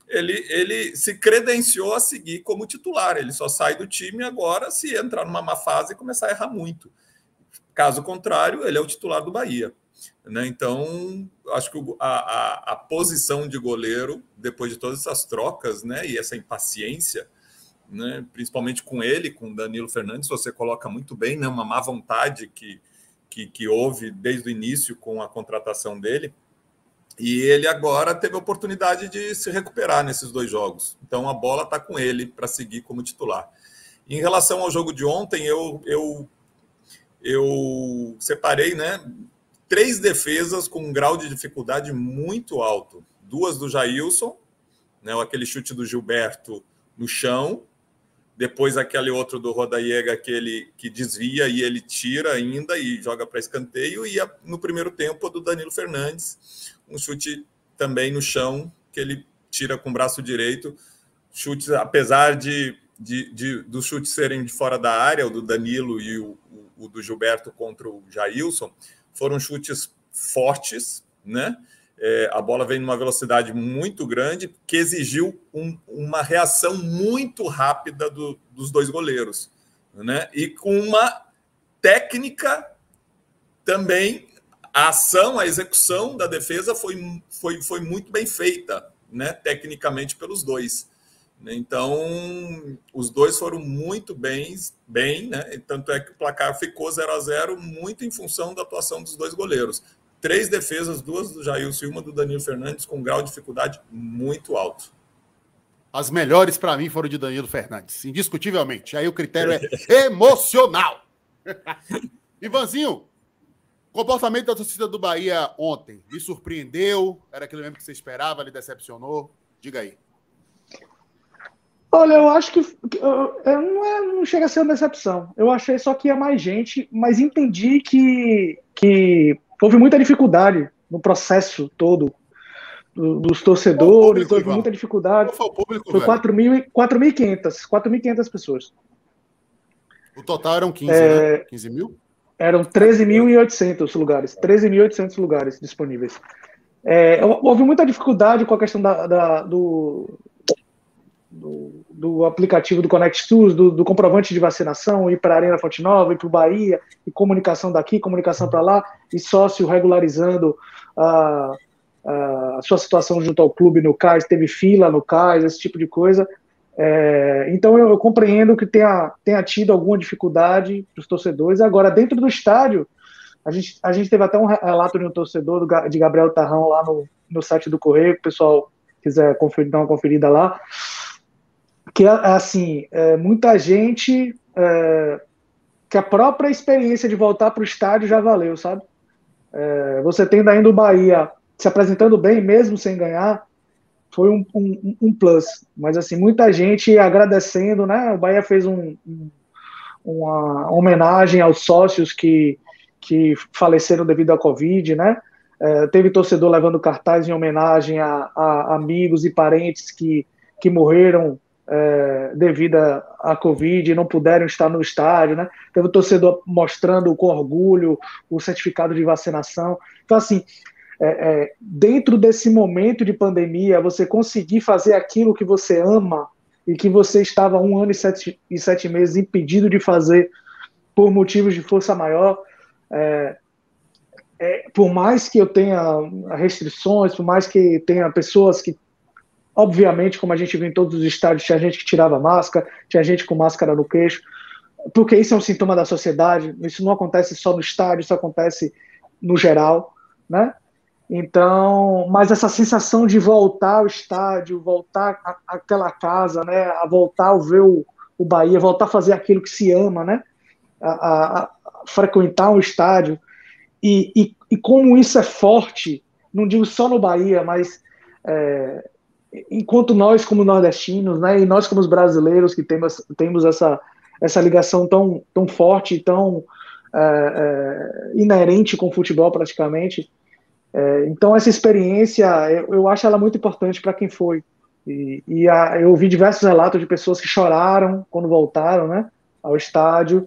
Ele, ele se credenciou a seguir como titular. Ele só sai do time agora se entrar numa má fase e começar a errar muito. Caso contrário, ele é o titular do Bahia. Né? Então, acho que a, a, a, posição de goleiro, depois de todas essas trocas né, e essa impaciência, né, principalmente com ele, com Danilo Fernandes, você coloca muito bem né, uma má vontade que, que, que houve desde o início com a contratação dele. E ele agora teve a oportunidade de se recuperar nesses dois jogos. Então a bola está com ele para seguir como titular. Em relação ao jogo de ontem, eu, eu, eu separei né, três defesas com um grau de dificuldade muito alto. Duas do Jailson, né, aquele chute do Gilberto no chão, depois aquele outro do Rodaiega que ele que desvia e ele tira ainda e joga para escanteio e no primeiro tempo do Danilo Fernandes, um chute também no chão que ele tira com o braço direito, chutes apesar de, de, de dos chutes serem de fora da área, o do Danilo e o, o, o do Gilberto contra o Jailson, foram chutes fortes, né? É, a bola vem numa velocidade muito grande, que exigiu um, uma reação muito rápida do, dos dois goleiros, né? E com uma técnica também, a ação, a execução da defesa foi, foi, foi muito bem feita, né? Tecnicamente pelos dois. Então, os dois foram muito bem, bem, né? Tanto é que o placar ficou 0 a 0 muito em função da atuação dos dois goleiros. Três defesas, duas do Jailson e uma do Danilo Fernandes, com um grau de dificuldade muito alto. As melhores para mim foram de Danilo Fernandes, indiscutivelmente. Aí o critério é emocional. Ivanzinho, comportamento da torcida do Bahia ontem, me surpreendeu? Era aquilo mesmo que você esperava, lhe decepcionou? Diga aí. Olha, eu acho que, eu, não, é, não chega a ser uma decepção. Eu achei só que ia mais gente, mas entendi que, que houve muita dificuldade no processo todo do, dos torcedores, público, houve muita dificuldade. Qual foi o público, Foi 4.500, 4.500 pessoas. O total eram 15, é, né? 15 mil? Eram 13.800 lugares, 13.800 lugares disponíveis. É, houve muita dificuldade com a questão da, da do, do, do, aplicativo do Connect SUS, do, do, comprovante de vacinação, ir para a Arena Fonte Nova, ir para o Bahia, e comunicação daqui, comunicação para lá, e sócio regularizando a, a, sua situação junto ao clube no CAIS, teve fila no CAIS, esse tipo de coisa. É, então eu, eu, compreendo que tenha, tenha tido alguma dificuldade para os torcedores. Agora, dentro do estádio, a gente, a gente teve até um relato de um torcedor do, de Gabriel Tarrão lá no, no site do Correio, o pessoal quiser conferir, dar uma conferida lá que assim é, muita gente é, que a própria experiência de voltar para o estádio já valeu, sabe? É, você tendo ainda o Bahia se apresentando bem, mesmo sem ganhar, foi um, um, um, plus. Mas assim, muita gente agradecendo, né? O Bahia fez um, uma homenagem aos sócios que, que faleceram devido à Covid, né? É, teve torcedor levando cartaz em homenagem a, a amigos e parentes que, que morreram é, devido à Covid não puderam estar no estádio, né? Teve o torcedor mostrando com orgulho o certificado de vacinação. Então, assim, é, é, dentro desse momento de pandemia, você conseguir fazer aquilo que você ama e que você estava um ano e sete, e sete meses impedido de fazer por motivos de força maior, é, é, por mais que eu tenha restrições, por mais que tenha pessoas que Obviamente, como a gente viu em todos os estádios, tinha gente que tirava máscara, tinha gente com máscara no queixo, porque isso é um sintoma da sociedade. Isso não acontece só no estádio, isso acontece no geral, né? Então, mas essa sensação de voltar ao estádio, voltar àquela casa, né? A voltar a ver o, o Bahia, voltar a fazer aquilo que se ama, né? A, a, a frequentar um estádio e, e, e, como isso é forte, não digo só no Bahia, mas é, enquanto nós como nordestinos, né, e nós como os brasileiros que temos, temos essa, essa ligação tão, tão forte, tão é, é, inerente com o futebol praticamente. É, então essa experiência, eu, eu, acho ela muito importante para quem foi. E, e a, eu ouvi diversos relatos de pessoas que choraram quando voltaram, né, ao estádio,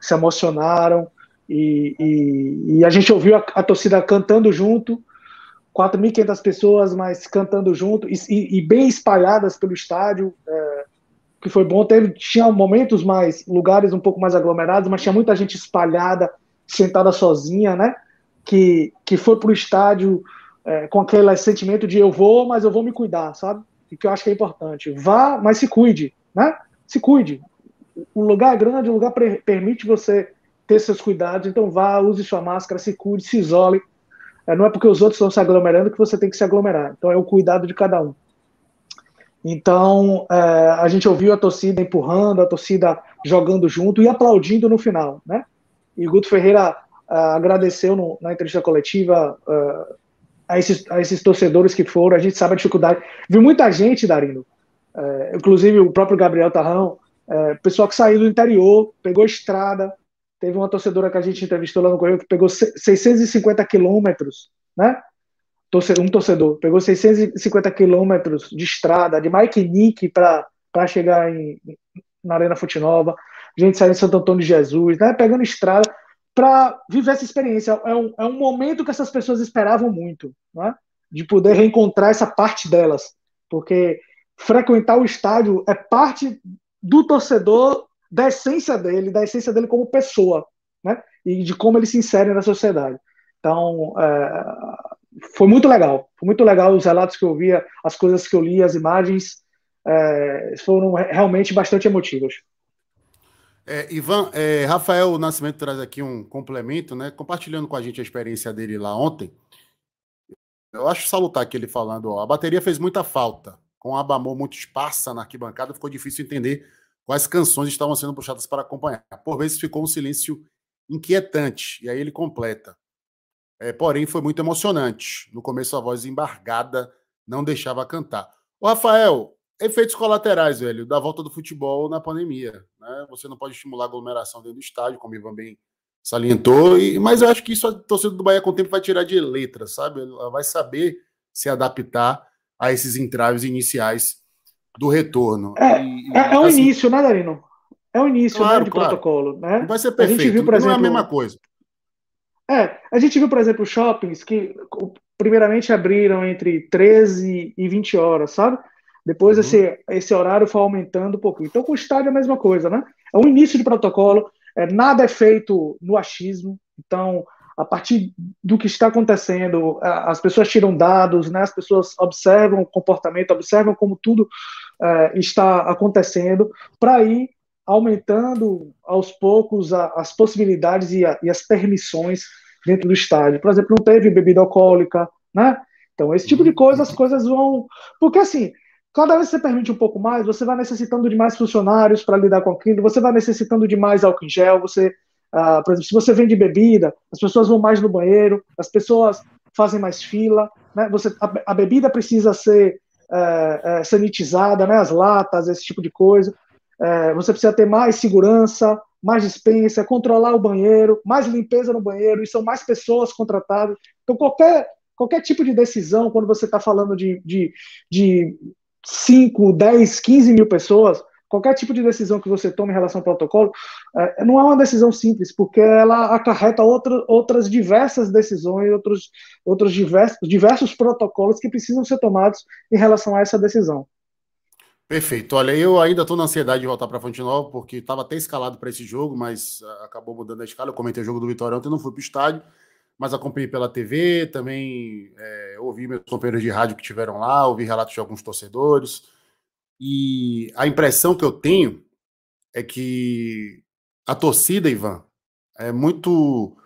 se emocionaram e, e, e a gente ouviu a, a torcida cantando junto, 4.500 pessoas, mas cantando junto e, e, bem espalhadas pelo estádio, é, que foi bom. Teve, tinha momentos mais, lugares um pouco mais aglomerados, mas tinha muita gente espalhada, sentada sozinha, né? Que, que foi para o estádio é, com aquele sentimento de eu vou, mas eu vou me cuidar, sabe? E que eu acho que é importante. Vá, mas se cuide, né? Se cuide. O lugar é grande, o lugar permite você ter seus cuidados, então vá, use sua máscara, se cuide, se isole não é porque os outros estão se aglomerando que você tem que se aglomerar. Então é o cuidado de cada um. Então é, a gente ouviu a torcida empurrando, a torcida jogando junto e aplaudindo no final, né? E Guto Ferreira uh, agradeceu no, na entrevista coletiva uh, a, esses, a esses torcedores que foram. A gente sabe a dificuldade. Viu muita gente, Darino, inclusive o próprio Gabriel Tarrão, pessoal que saiu do interior, pegou estrada, Teve uma torcedora que a gente entrevistou lá no Correio que pegou 650 quilômetros, né? Um torcedor pegou 650 quilômetros de estrada, de Mike Nick para chegar em, na Arena Futinova. Gente saindo de Santo Antônio de Jesus, né? Pegando estrada para viver essa experiência. É um, é um momento que essas pessoas esperavam muito, né? De poder reencontrar essa parte delas. Porque frequentar o estádio é parte do torcedor da essência dele, da essência dele como pessoa, né? E de como ele se insere na sociedade. Então, é, foi muito legal. Foi muito legal os relatos que eu via, as coisas que eu li, as imagens é, foram realmente bastante emotivas. É, Ivan, é, Rafael Nascimento traz aqui um complemento, né? Compartilhando com a gente a experiência dele lá ontem. Eu acho salutar aqui ele falando, ó, a bateria fez muita falta. Com a Bamor muito esparsa na arquibancada, ficou difícil entender quais canções estavam sendo puxadas para acompanhar. Por vezes ficou um silêncio inquietante, e aí ele completa. É, porém, foi muito emocionante. No começo, a voz embargada não deixava cantar. O Rafael, efeitos colaterais, velho, da volta do futebol na pandemia. Né? Você não pode estimular aglomeração dentro do estádio, como o Ivan bem salientou, e, mas eu acho que isso a torcida do Bahia com o tempo vai tirar de letra, sabe? Ela vai saber se adaptar a esses entraves iniciais do retorno. É, e, é, é o assim, início, né, Darino? É o início né, claro, né, de claro. protocolo. Né? Não vai ser perfeito, a gente viu, por exemplo, não é a mesma coisa. É, a gente viu, por exemplo, shoppings que primeiramente abriram entre 13 e 20 horas, sabe? Depois uhum. esse, esse horário foi aumentando um pouco. Então, com o estádio é a mesma coisa, né? É um início de protocolo, é, nada é feito no achismo. Então, a partir do que está acontecendo, as pessoas tiram dados, né? as pessoas observam o comportamento, observam como tudo é, está acontecendo, para ir aumentando aos poucos a, as possibilidades e, a, e, as permissões dentro do estádio. Por exemplo, não teve bebida alcoólica, né? Então, esse tipo de coisa, as coisas vão. Porque assim, cada vez que você permite um pouco mais, você vai necessitando de mais funcionários para lidar com aquilo, você vai necessitando de mais álcool em gel, você. Uh, por exemplo, se você vende bebida, as pessoas vão mais no banheiro, as pessoas fazem mais fila, né? Você, a, a bebida precisa ser é, é, sanitizada, né, as latas, esse tipo de coisa. É, você precisa ter mais segurança, mais dispensa, controlar o banheiro, mais limpeza no banheiro, e são mais pessoas contratadas. Então, qualquer, qualquer tipo de decisão, quando você está falando de, de, de 5, 10, 15 mil pessoas, qualquer tipo de decisão que você tome em relação ao protocolo, é, não é uma decisão simples, porque ela acarreta outra, outras diversas decisões, outros, outros diversos, diversos protocolos que precisam ser tomados em relação a essa decisão. Perfeito. Olha, eu ainda estou na ansiedade de voltar para Fonte Nova, porque estava até escalado para esse jogo, mas ah, acabou mudando a escala. Eu comentei o jogo do Vitória ontem, não fui para o estádio, mas acompanhei pela TV, também é, ouvi meus companheiros de rádio que tiveram lá, ouvi relatos de alguns torcedores. E a impressão que eu tenho é que a torcida, Ivan, é muito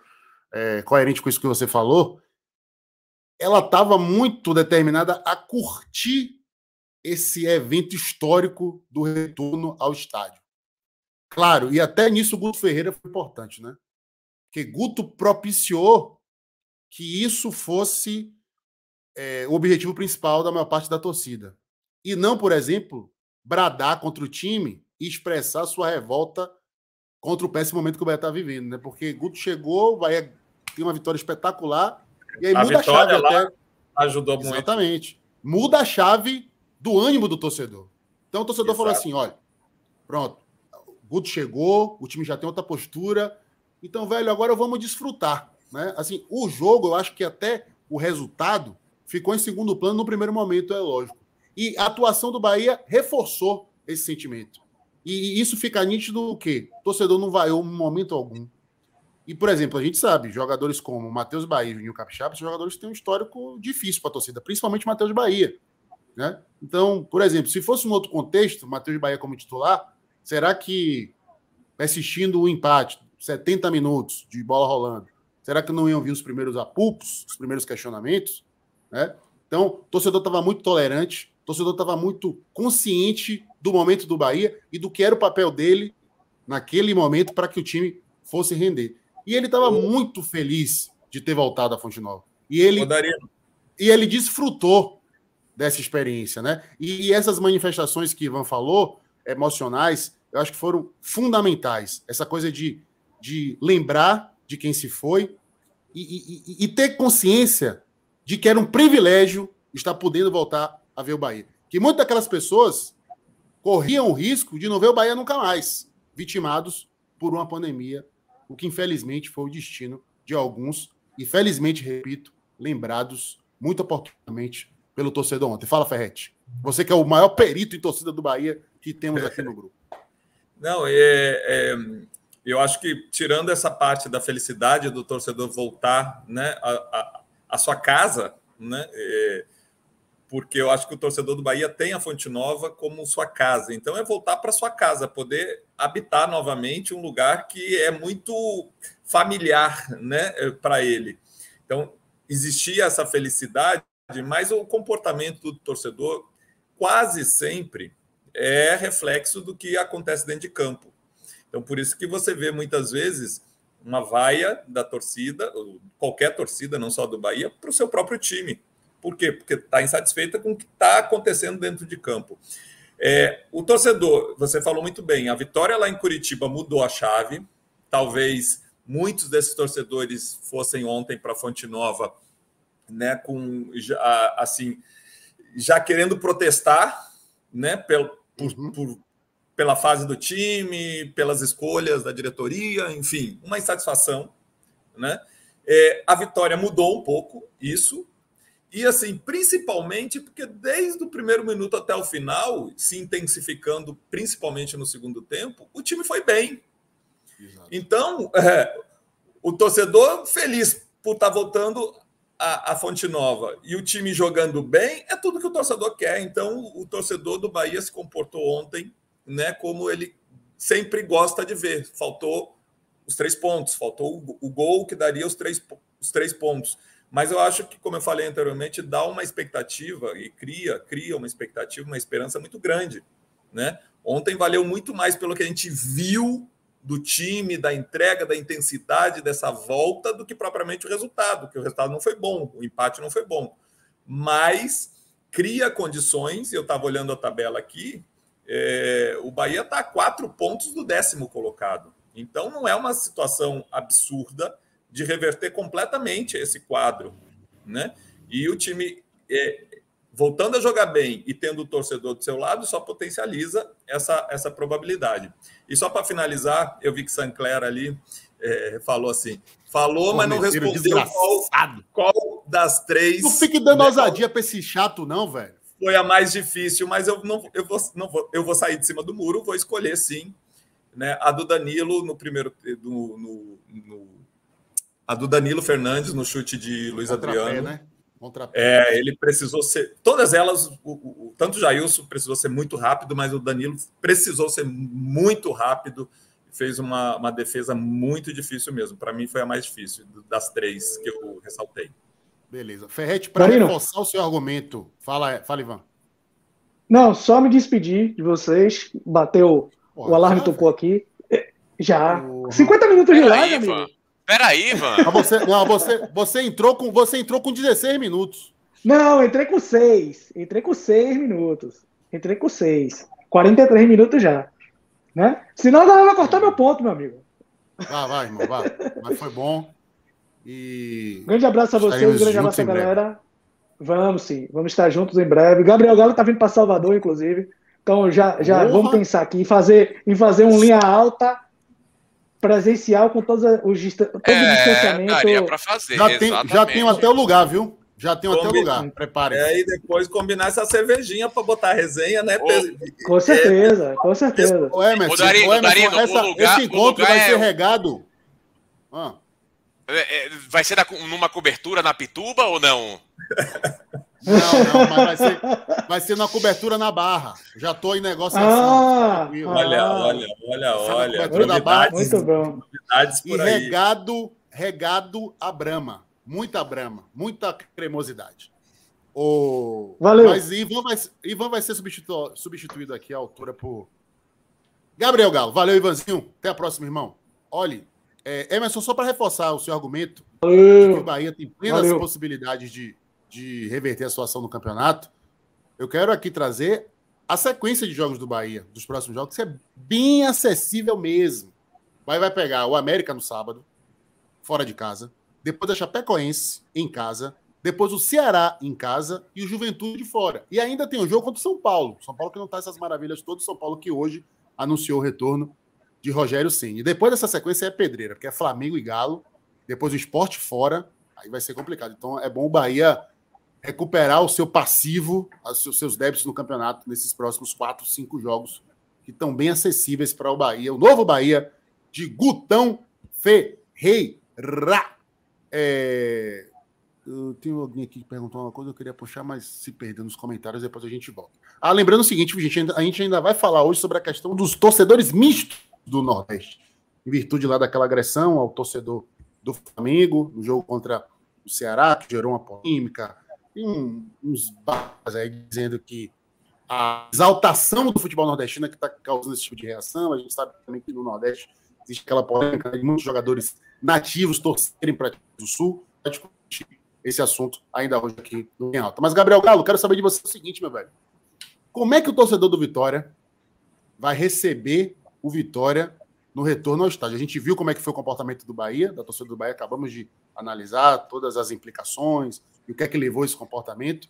é, coerente com isso que você falou. Ela estava muito determinada a curtir esse evento histórico do retorno ao estádio. Claro, e até nisso o Guto Ferreira foi importante, né? Porque Guto propiciou que isso fosse é, o objetivo principal da maior parte da torcida. E não, por exemplo, bradar contra o time e expressar sua revolta contra o péssimo momento que o Bahia está vivendo, né? Porque Guto chegou, Bahia tem uma vitória espetacular, e aí A muda a chave até. Ajudou muito. Exatamente. Muda a chave do ânimo do torcedor. Então o torcedor falou Exato. assim: olha, pronto, o Guto chegou, o time já tem outra postura. Então, velho, agora vamos desfrutar. Né? Assim, o jogo, eu acho que até o resultado ficou em segundo plano no primeiro momento, é lógico. E a atuação do Bahia reforçou esse sentimento. E isso fica nítido o quê? O torcedor não vaiou em momento algum. E, por exemplo, a gente sabe, jogadores como Matheus Bahia e Juninho Capixaba são jogadores que têm um histórico difícil para a torcida, principalmente Matheus Bahia. Né? Então, por exemplo, se fosse um outro contexto, Matheus Bahia como titular, será que assistindo o empate, 70 minutos de bola rolando, será que não iam vir os primeiros apupos, os primeiros questionamentos? Né? Então, o torcedor estava muito tolerante, o torcedor estava muito consciente do momento do Bahia e do que era o papel dele naquele momento para que o time fosse render. E ele estava muito feliz de ter voltado à Fonte Nova. E ele, e ele desfrutou dessa experiência, né? E, essas manifestações que Ivan falou, emocionais, eu acho que foram fundamentais. Essa coisa de, de lembrar de quem se foi e, e, e ter consciência de que era um privilégio estar podendo voltar a ver o Bahia. Que muitas daquelas pessoas corriam o risco de não ver o Bahia nunca mais, vitimados por uma pandemia, o que infelizmente foi o destino de alguns, e felizmente, repito, lembrados muito oportunamente pelo torcedor ontem. Fala, Ferretti. Você que é o maior perito em torcida do Bahia que temos aqui no grupo. Não, é, é, eu acho que tirando essa parte da felicidade do torcedor voltar né, a, a, a sua casa, né, é, porque eu acho que o torcedor do Bahia tem a Fonte Nova como sua casa. Então é voltar para sua casa, poder habitar novamente um lugar que é muito familiar né, para ele. Então existia essa felicidade, mas o comportamento do torcedor quase sempre é reflexo do que acontece dentro de campo. Então, por isso que você vê muitas vezes uma vaia da torcida, qualquer torcida, não só do Bahia, para o seu próprio time. Por quê? Porque está insatisfeita com o que está acontecendo dentro de campo. É, o torcedor, você falou muito bem, a vitória lá em Curitiba mudou a chave. Talvez muitos desses torcedores fossem ontem para Fonte Nova, né, com já, assim, já querendo protestar, né, pelo, por, uhum. por, pela fase do time, pelas escolhas da diretoria, enfim, uma insatisfação, né? É, a vitória mudou um pouco isso, e assim, principalmente porque desde o primeiro minuto até o final, se intensificando, principalmente no segundo tempo, o time foi bem. Exato. Então, é, o torcedor feliz por estar voltando a, a, Fonte Nova e o time jogando bem, é tudo que o torcedor quer. Então, o, o torcedor do Bahia se comportou ontem, né, como ele sempre gosta de ver. Faltou os três pontos, faltou o, o gol que daria os três, os três pontos. Mas eu acho que, como eu falei anteriormente, dá uma expectativa e cria, cria uma expectativa, uma esperança muito grande. Né? Ontem valeu muito mais pelo que a gente viu do time, da entrega, da intensidade dessa volta, do que propriamente o resultado, que o resultado não foi bom, o empate não foi bom. Mas cria condições, eu estava olhando a tabela aqui, é, o Bahia está a quatro pontos do décimo colocado. Então não é uma situação absurda de reverter completamente esse quadro, né? E o time é, voltando a jogar bem e tendo o torcedor do seu lado só potencializa essa, essa probabilidade. E só para finalizar, eu vi que Sancler ali é, falou assim, falou, Pô, mas não respondeu qual, qual, das três. Não fique dando né, ousadia para esse chato, não, velho. Foi a mais difícil, mas eu não, eu vou, não vou, eu vou sair de cima do muro, vou escolher sim, né? A do Danilo no primeiro, no, no, no a do Danilo Fernandes no chute de Luiz Contrapé, Adriano. Né? É, ele precisou ser. Todas elas, o, o, tanto o Jailson precisou ser muito rápido, mas o Danilo precisou ser muito rápido. Fez uma, uma defesa muito difícil mesmo. Para mim, foi a mais difícil das três que eu ressaltei. Beleza. Ferrete, para reforçar o seu argumento, fala, fala, Ivan. Não, só me despedir de vocês. Bateu. Pô, o alarme já, tocou aqui. Já. Porra. 50 minutos de live, amigo. Peraí, Ivan. Você, não, você, você, entrou com, você entrou com 16 minutos. Não, entrei com 6. Entrei com 6 minutos. Entrei com 6. 43 minutos já. Né? Senão ela vai cortar meu ponto, meu amigo. Vai, vai, irmão, vai. Mas foi bom. E. Grande abraço a vocês, grande abraço a galera. Vamos sim, vamos estar juntos em breve. Gabriel Galo tá vindo para Salvador, inclusive. Então já, já vamos pensar aqui em fazer, em fazer um linha alta presencial com todos os todo é, o distanciamento. Daria para fazer. Já tem, já tem até o lugar, viu? Já tem até o lugar. Prepare. É, e depois combinar essa cervejinha para botar resenha, né? Oh, com certeza, com certeza. O Emerson, o Darino, o Emerson, Darino, essa, o lugar, esse encontro vai é... ser regado. Ah. É, vai ser numa cobertura na Pituba ou não? Não, não, mas vai ser, vai ser na cobertura na Barra. Já estou em negociação. Ah, olha, ah, olha, olha, olha. Da barra, muito bom. E regado, regado a Brama. Muita Brama, muita cremosidade. O... Valeu. Mas Ivan vai, Ivan vai ser substituído, substituído aqui à altura por Gabriel Galo. Valeu, Ivanzinho. Até a próxima, irmão. Olhe, é, Emerson, só para reforçar o seu argumento, Valeu. que o Bahia tem plenas Valeu. possibilidades de de reverter a situação no campeonato, eu quero aqui trazer a sequência de jogos do Bahia, dos próximos jogos, que é bem acessível mesmo. O Bahia vai pegar o América no sábado, fora de casa, depois a Chapecoense em casa, depois o Ceará em casa e o Juventude fora. E ainda tem um jogo contra o São Paulo. São Paulo que não está essas maravilhas todas, São Paulo que hoje anunciou o retorno de Rogério Ceni. Depois dessa sequência é pedreira, porque é Flamengo e Galo, depois o esporte fora, aí vai ser complicado. Então é bom o Bahia recuperar o seu passivo, os seus débitos no campeonato nesses próximos quatro, cinco jogos que estão bem acessíveis para o Bahia. O novo Bahia de Gutão Ferreira. É... Alguém aqui que perguntou uma coisa, eu queria puxar, mas se perder nos comentários, depois a gente volta. Ah, lembrando o seguinte, gente, a gente ainda vai falar hoje sobre a questão dos torcedores mistos do Nordeste, em virtude lá daquela agressão ao torcedor do Flamengo, no jogo contra o Ceará, que gerou uma polêmica, tem uns barras aí dizendo que a exaltação do futebol nordestino é que está causando esse tipo de reação. A gente sabe também que no Nordeste existe aquela polêmica de muitos jogadores nativos torcerem para o Sul. Vai discutir esse assunto ainda hoje aqui no Em Alta. Mas, Gabriel Galo, quero saber de você o seguinte, meu velho. Como é que o torcedor do Vitória vai receber o Vitória no retorno ao estádio? A gente viu como é que foi o comportamento do Bahia, da torcida do Bahia, acabamos de analisar todas as implicações, e o que é que levou esse comportamento.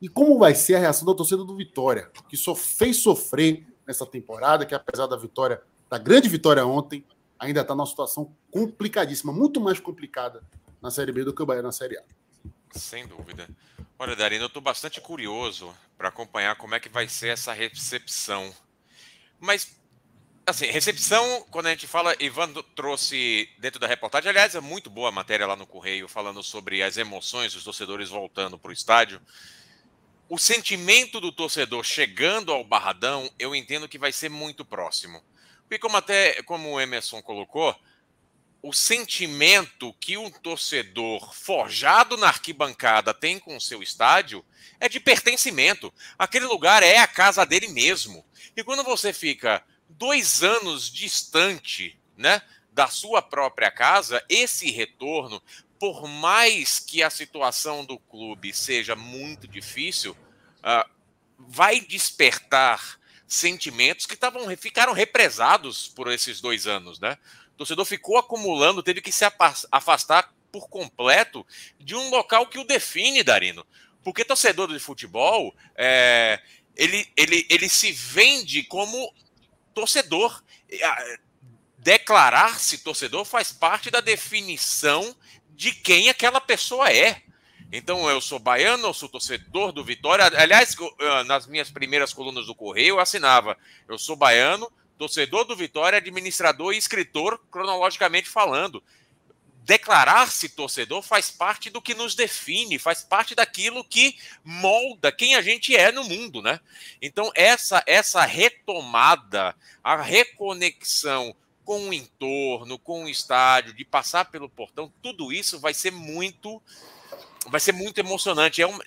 E como vai ser a reação da torcida do Vitória, que só fez sofrer nessa temporada, que apesar da vitória, da grande vitória ontem, ainda está numa situação complicadíssima, muito mais complicada na Série B do que o Bahia na Série A. Sem dúvida. Olha, Darina, eu estou bastante curioso para acompanhar como é que vai ser essa recepção. Mas Assim, recepção, quando a gente fala, Ivan trouxe dentro da reportagem, aliás, é muito boa a matéria lá no Correio, falando sobre as emoções dos torcedores voltando para o estádio. O sentimento do torcedor chegando ao Barradão, eu entendo que vai ser muito próximo. Porque, como até como o Emerson colocou, o sentimento que um torcedor forjado na arquibancada tem com o seu estádio é de pertencimento. Aquele lugar é a casa dele mesmo. E quando você fica dois anos distante né, da sua própria casa, esse retorno, por mais que a situação do clube seja muito difícil, uh, vai despertar sentimentos que tavam, ficaram represados por esses dois anos. Né? O torcedor ficou acumulando, teve que se afastar por completo de um local que o define, Darino. Porque torcedor de futebol, é, ele, ele, ele se vende como torcedor. Declarar-se torcedor faz parte da definição de quem aquela pessoa é. Então, eu sou baiano, eu sou torcedor do Vitória. Aliás, nas minhas primeiras colunas do Correio, eu assinava: eu sou baiano, torcedor do Vitória, administrador e escritor, cronologicamente falando declarar-se torcedor faz parte do que nos define, faz parte daquilo que molda quem a gente é no mundo, né? Então essa essa retomada, a reconexão com o entorno, com o estádio, de passar pelo portão, tudo isso vai ser muito vai ser muito emocionante. É um,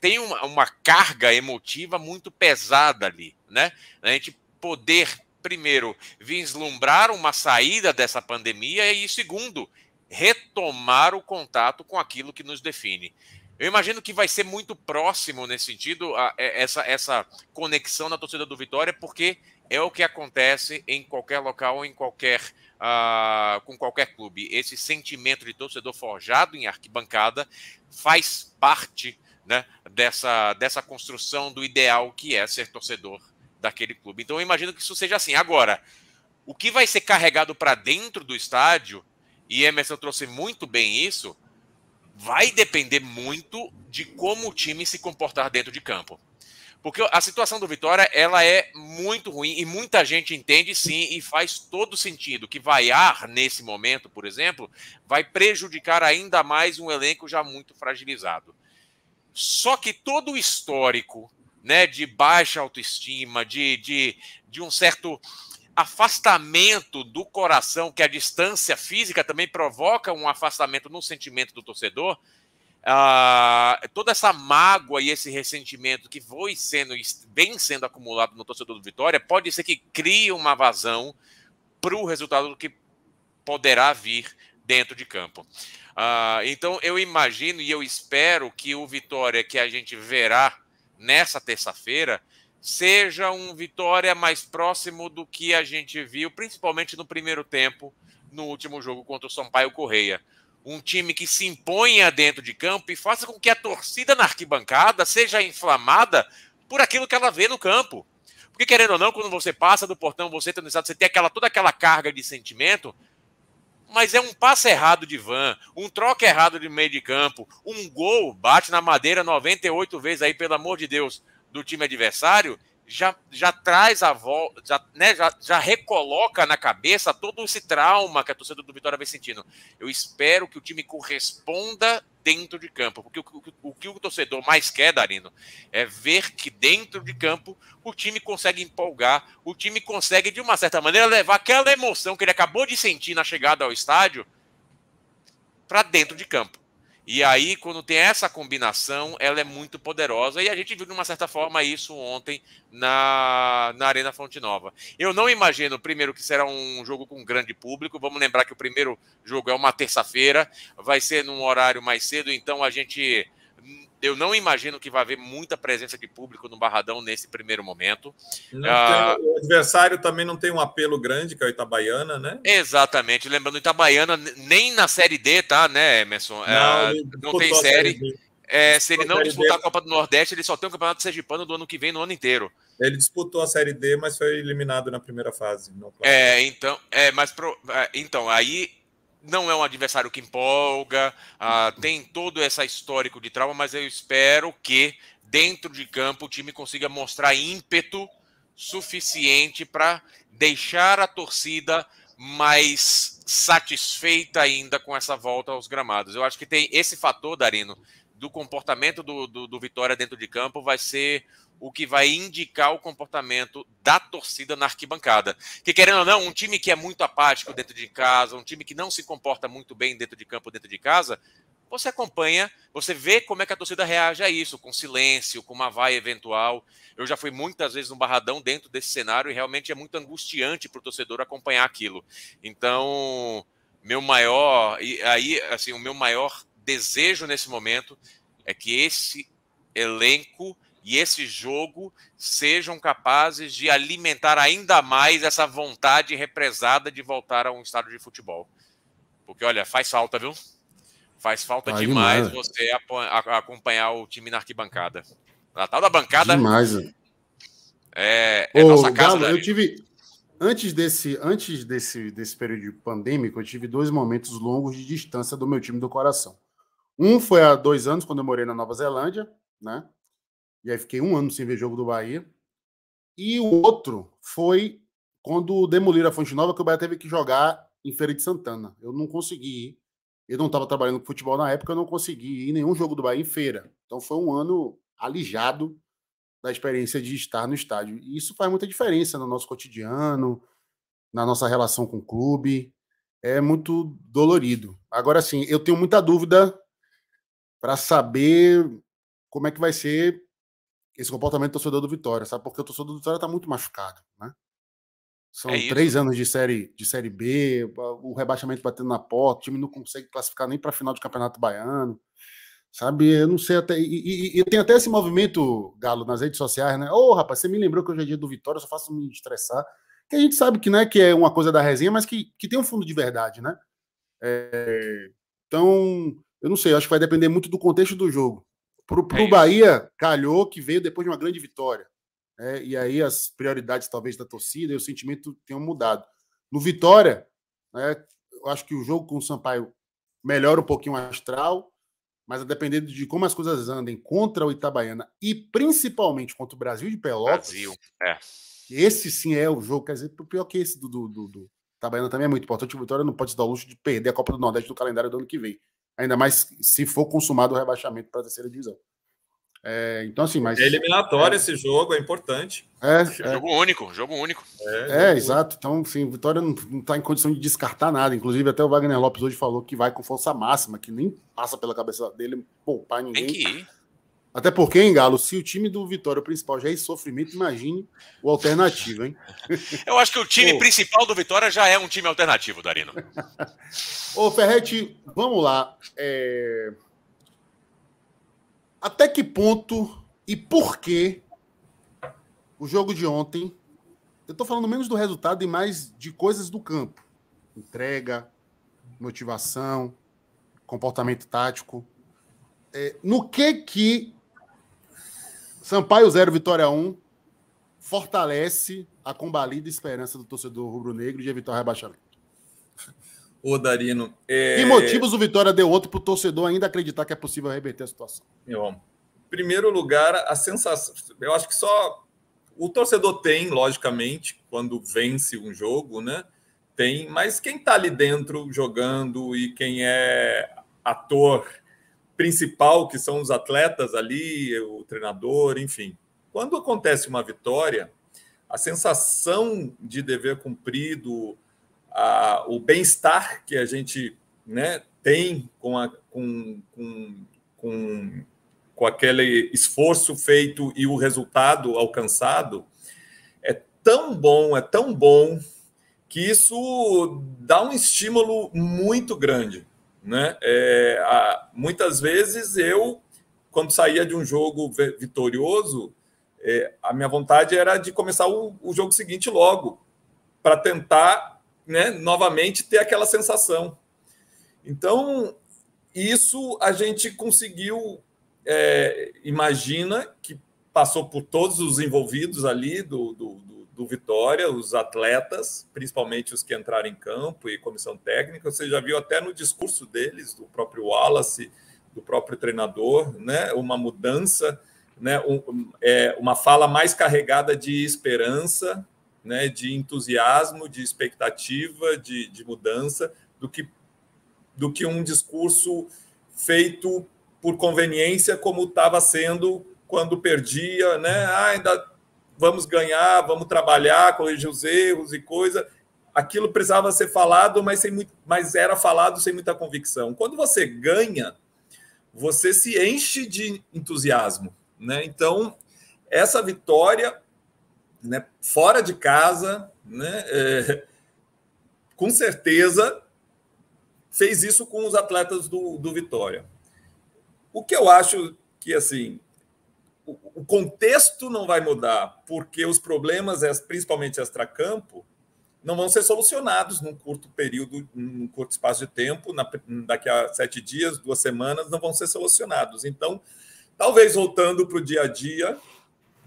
tem uma, uma carga emotiva muito pesada ali, né? A gente poder primeiro vislumbrar uma saída dessa pandemia e segundo retomar o contato com aquilo que nos define. Eu imagino que vai ser muito próximo nesse sentido a, a, é, essa, essa conexão na torcida do Vitória, porque é o que acontece em qualquer local, em qualquer uh, com qualquer clube. Esse sentimento de torcedor forjado em arquibancada faz parte né, dessa, dessa construção do ideal que é ser torcedor daquele clube. Então eu imagino que isso seja assim. Agora, o que vai ser carregado para dentro do estádio, e Emerson trouxe muito bem isso, vai depender muito de como o time se comportar dentro de campo. Porque a situação do Vitória, ela é muito ruim e muita gente entende sim e faz todo sentido que vaiar nesse momento, por exemplo, vai prejudicar ainda mais um elenco já muito fragilizado. Só que todo o histórico né, de baixa autoestima, de, de, de um certo afastamento do coração, que a distância física também provoca um afastamento no sentimento do torcedor, uh, toda essa mágoa e esse ressentimento que foi sendo, vem sendo acumulado no torcedor do Vitória, pode ser que crie uma vazão para o resultado que poderá vir dentro de campo. Uh, então eu imagino e eu espero que o Vitória que a gente verá nessa terça-feira seja um Vitória mais próximo do que a gente viu, principalmente no primeiro tempo, no último jogo contra o Sampaio Correia um time que se imponha dentro de campo e faça com que a torcida na arquibancada seja inflamada por aquilo que ela vê no campo. Porque, querendo ou não, quando você passa do portão, você está no estado, você tem aquela, toda aquela carga de sentimento, mas é um passe errado de van, um troca errado de meio de campo, um gol, bate na madeira 98 vezes aí, pelo amor de Deus, do time adversário, já, já traz a volta, já, né, já, já recoloca na cabeça todo esse trauma que a torcida do Vitória vem sentindo. Eu espero que o time corresponda dentro de campo, porque o, o, o que o torcedor mais quer, Darino, é ver que dentro de campo o time consegue empolgar, o time consegue, de uma certa maneira, levar aquela emoção que ele acabou de sentir na chegada ao estádio para dentro de campo. E aí, quando tem essa combinação, ela é muito poderosa. E a gente viu, de uma certa forma, isso ontem na, na Arena Fonte Nova. Eu não imagino, primeiro, que será um jogo com grande público. Vamos lembrar que o primeiro jogo é uma terça-feira, vai ser num horário mais cedo, então a gente eu não imagino que vai haver muita presença de público no Barradão nesse primeiro momento. Ah, tem, o adversário também não tem um apelo grande, que é o Itabaiana, né? Exatamente. Lembrando, Itabaiana nem na Série D, tá, né, Emerson? Não, é, não tem série. é, se ele não disputar D. a Copa do Nordeste, ele só tem o Campeonato Sergipano do ano que vem, no ano inteiro. Ele disputou a Série D, mas foi eliminado na primeira fase. É, então, é, mas pro, é, então aí não é um adversário que empolga, uh, tem todo esse histórico de trauma, mas eu espero que dentro de campo o time consiga mostrar ímpeto suficiente para deixar a torcida mais satisfeita ainda com essa volta aos gramados. Eu acho que tem esse fator, Darino, do comportamento do, do, do Vitória dentro de campo vai ser o que vai indicar o comportamento da torcida na arquibancada. Que querendo ou não, um time que é muito apático dentro de casa, um time que não se comporta muito bem dentro de campo, dentro de casa, você acompanha, você vê como é que a torcida reage a isso, com silêncio, com uma vai eventual. Eu já fui muitas vezes no Barradão dentro desse cenário e realmente é muito angustiante para o torcedor acompanhar aquilo. Então, meu maior, e aí, assim, o meu maior desejo nesse momento é que esse elenco e esse jogo sejam capazes de alimentar ainda mais essa vontade represada de voltar a um estádio de futebol. Porque, olha, faz falta, viu? Faz falta demais, demais você acompanhar o time na arquibancada. Na tal da bancada. Demais. É, é Ô, nossa casa. Galo, eu tive. Antes desse, antes desse, desse período pandêmico, eu tive dois momentos longos de distância do meu time do coração. Um foi há dois anos, quando eu morei na Nova Zelândia, né? E aí fiquei um ano sem ver jogo do Bahia. E o outro foi quando demoliram a Fonte Nova, que o Bahia teve que jogar em Feira de Santana. Eu não consegui ir. Eu não estava trabalhando com futebol na época, eu não consegui ir em nenhum jogo do Bahia em feira. Então foi um ano alijado da experiência de estar no estádio. E isso faz muita diferença no nosso cotidiano, na nossa relação com o clube. É muito dolorido. Agora sim, eu tenho muita dúvida para saber como é que vai ser esse comportamento do torcedor do Vitória, sabe? Porque o torcedor do Vitória está muito machucado, né? São é três anos de série, de série B, o rebaixamento batendo na porta, o time não consegue classificar nem para a final do Campeonato Baiano. Sabe, eu não sei até. E, e, e tem até esse movimento, Galo, nas redes sociais, né? Ô, oh, rapaz, você me lembrou que hoje é dia do Vitória, só faço me estressar. Que a gente sabe que não é que é uma coisa da resenha, mas que, que tem um fundo de verdade, né? É, então, eu não sei, acho que vai depender muito do contexto do jogo. Pro, pro é Bahia, calhou que veio depois de uma grande vitória. É, e aí as prioridades, talvez, da torcida e o sentimento tenham mudado. No Vitória, né, eu acho que o jogo com o Sampaio melhora um pouquinho o astral, mas a depender de como as coisas andem contra o Itabaiana e principalmente contra o Brasil de Pelotas. Brasil, é. Esse sim é o jogo, quer dizer, pior que esse do, do, do, do Itabaiana também é muito importante. O Vitória não pode se dar o luxo de perder a Copa do Nordeste no calendário do ano que vem. Ainda mais se for consumado o rebaixamento para a terceira divisão. É, então, assim, mas. É eliminatório é, esse jogo, é importante. É, é. Jogo único, jogo único. É, é exato. Então, assim, Vitória não está em condição de descartar nada. Inclusive, até o Wagner Lopes hoje falou que vai com força máxima, que nem passa pela cabeça dele poupar ninguém. Tem que ir. Até porque, hein, Galo, se o time do Vitória principal já é em sofrimento, imagine o alternativo, hein? Eu acho que o time Ô, principal do Vitória já é um time alternativo, Darino. Ô, Ferretti, vamos lá. É... Até que ponto e por que o jogo de ontem. Eu estou falando menos do resultado e mais de coisas do campo. Entrega, motivação, comportamento tático. É, no que que Sampaio 0, Vitória 1 fortalece a combalida esperança do torcedor rubro-negro de evitar o rebaixamento? Ô, Darino. É... Que motivos o Vitória deu outro para o torcedor ainda acreditar que é possível reverter a situação? Em primeiro lugar, a sensação. Eu acho que só o torcedor tem, logicamente, quando vence um jogo, né? Tem, mas quem está ali dentro jogando e quem é ator principal, que são os atletas ali, o treinador, enfim. Quando acontece uma vitória, a sensação de dever cumprido, a, o bem-estar que a gente né, tem com, a, com, com, com, com aquele esforço feito e o resultado alcançado é tão bom, é tão bom, que isso dá um estímulo muito grande. Né? É, a, muitas vezes eu, quando saía de um jogo vitorioso, é, a minha vontade era de começar o, o jogo seguinte logo, para tentar né, novamente ter aquela sensação. Então, isso a gente conseguiu, é, imagina que passou por todos os envolvidos ali do, do, do, Vitória, os atletas, principalmente os que entraram em campo e comissão técnica. Você já viu até no discurso deles, do próprio Wallace, do próprio treinador, né, uma mudança, né, um, é, uma fala mais carregada de esperança, né, de entusiasmo, de expectativa, de, de mudança, do que, do que um discurso feito por conveniência, como estava sendo quando perdia, né? Ah, ainda vamos ganhar, vamos trabalhar, corrigir os erros e coisa. Aquilo precisava ser falado, mas, sem muito, mas era falado sem muita convicção. Quando você ganha, você se enche de entusiasmo, né? Então, essa vitória né, fora de casa, né, é, com certeza fez isso com os atletas do, do Vitória. O que eu acho que assim o, contexto não vai mudar, porque os problemas, principalmente extracampo, não vão ser solucionados num curto período, num curto espaço de tempo, na, daqui a sete dias, duas semanas, não vão ser solucionados. Então, talvez voltando para o dia a dia,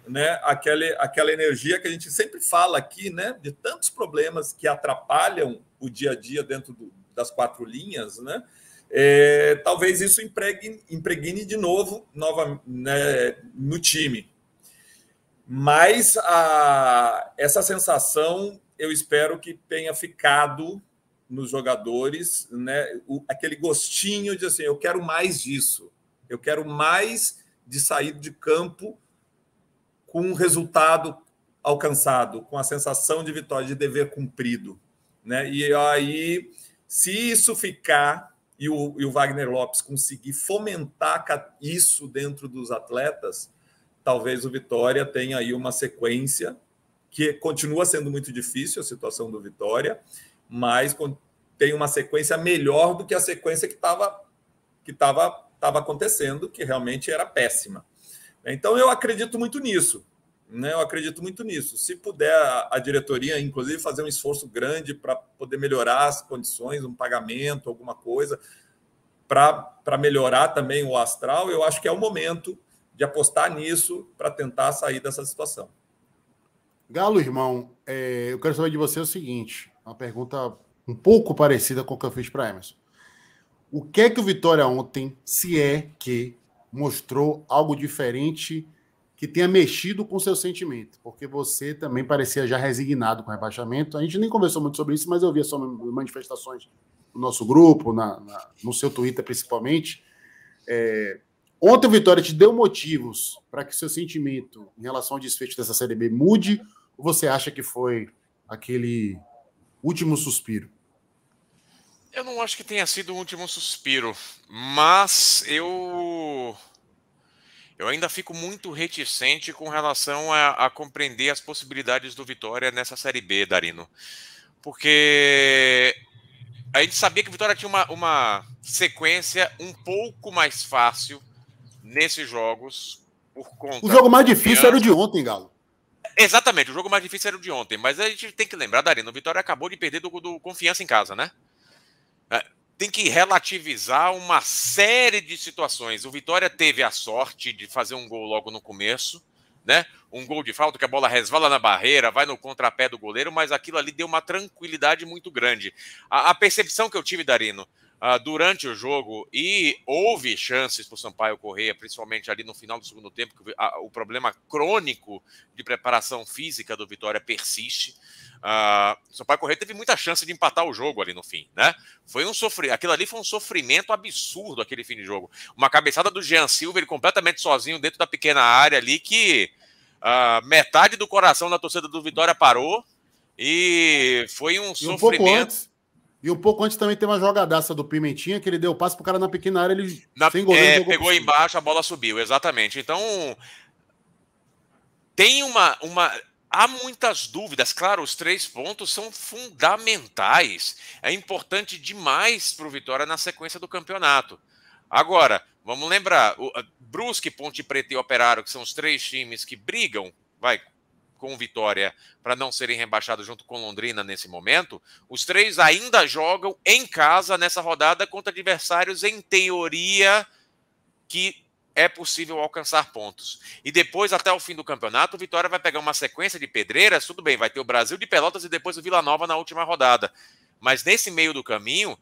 né, aquela, aquela energia que a gente sempre fala aqui, né, de tantos problemas que atrapalham o dia a dia dentro do, das quatro linhas, né, é, talvez isso impregne, impregne de novo nova, né, no time. Mas a, essa sensação eu espero que tenha ficado nos jogadores, né, o, aquele gostinho de assim, eu quero mais disso, eu quero mais de sair de campo com um resultado alcançado, com a sensação de vitória, de dever cumprido. Né? E aí, se isso ficar e o, e o Wagner Lopes conseguir fomentar isso dentro dos atletas, talvez o Vitória tenha aí uma sequência que continua sendo muito difícil a situação do Vitória, mas tem uma sequência melhor do que a sequência que estava que estava estava acontecendo, que realmente era péssima. Então eu acredito muito nisso. Né? Eu acredito muito nisso. Se puder a, diretoria, inclusive, fazer um esforço grande para poder melhorar as condições, um pagamento, alguma coisa, para melhorar também o astral, eu acho que é o momento de apostar nisso para tentar sair dessa situação. Galo, irmão, é, eu quero saber de você o seguinte: uma pergunta um pouco parecida com o que eu fiz para Emerson. O que é que o Vitória ontem, se é que mostrou algo diferente que tenha mexido com seu sentimento? Porque você também parecia já resignado com o rebaixamento. A gente nem conversou muito sobre isso, mas eu vi as suas manifestações no nosso grupo, na, na, no seu Twitter principalmente. É, ontem o Vitória te deu motivos para que seu sentimento em relação ao desfecho dessa Série B mude? Ou você acha que foi aquele último suspiro? Eu não acho que tenha sido o último suspiro, mas eu eu ainda fico muito reticente com relação a, a, compreender as possibilidades do Vitória nessa Série B, Darino. Porque a gente sabia que o Vitória tinha uma, uma sequência um pouco mais fácil nesses jogos. Por conta o jogo mais difícil era o de ontem, Galo. Exatamente, o jogo mais difícil era o de ontem. Mas a gente tem que lembrar, Darino, o Vitória acabou de perder do, do confiança em casa, né? Tem que relativizar uma série de situações. O Vitória teve a sorte de fazer um gol logo no começo né? Um gol de falta que a bola resvala na barreira, vai no contrapé do goleiro, mas aquilo ali deu uma tranquilidade muito grande. A, a percepção que eu tive, Darino, uh, durante o jogo, e houve chances para o Sampaio Correia, principalmente ali no final do segundo tempo, que a, o problema crônico de preparação física do Vitória persiste. Uh, o Sampaio Correia teve muita chance de empatar o jogo ali no fim, né? Foi um sofrimento, aquilo ali foi um sofrimento absurdo aquele fim de jogo. Uma cabeçada do Jean Silva, ele completamente sozinho dentro da pequena área ali que uh, metade do coração da torcida do Vitória parou e foi um e sofrimento. E um pouco antes também tem uma jogadaça do Pimentinha que ele deu passo pro cara na pequena área, ele na, sem goleiro, é, pegou embaixo, a bola subiu, exatamente. Então tem uma uma há muitas dúvidas. Claro, os três pontos são fundamentais. É importante demais para o Vitória na sequência do campeonato. Agora, vamos lembrar: o Brusque, Ponte Preta e Operário, que são os três times que brigam, vai com Vitória para não serem rebaixados junto com Londrina nesse momento, os três ainda jogam em casa nessa rodada contra adversários em teoria que é possível alcançar pontos. E depois, até o fim do campeonato, o Vitória vai pegar uma sequência de pedreiras. Tudo bem, vai ter o Brasil de Pelotas e depois o Vila Nova na última rodada. Mas nesse meio do caminho,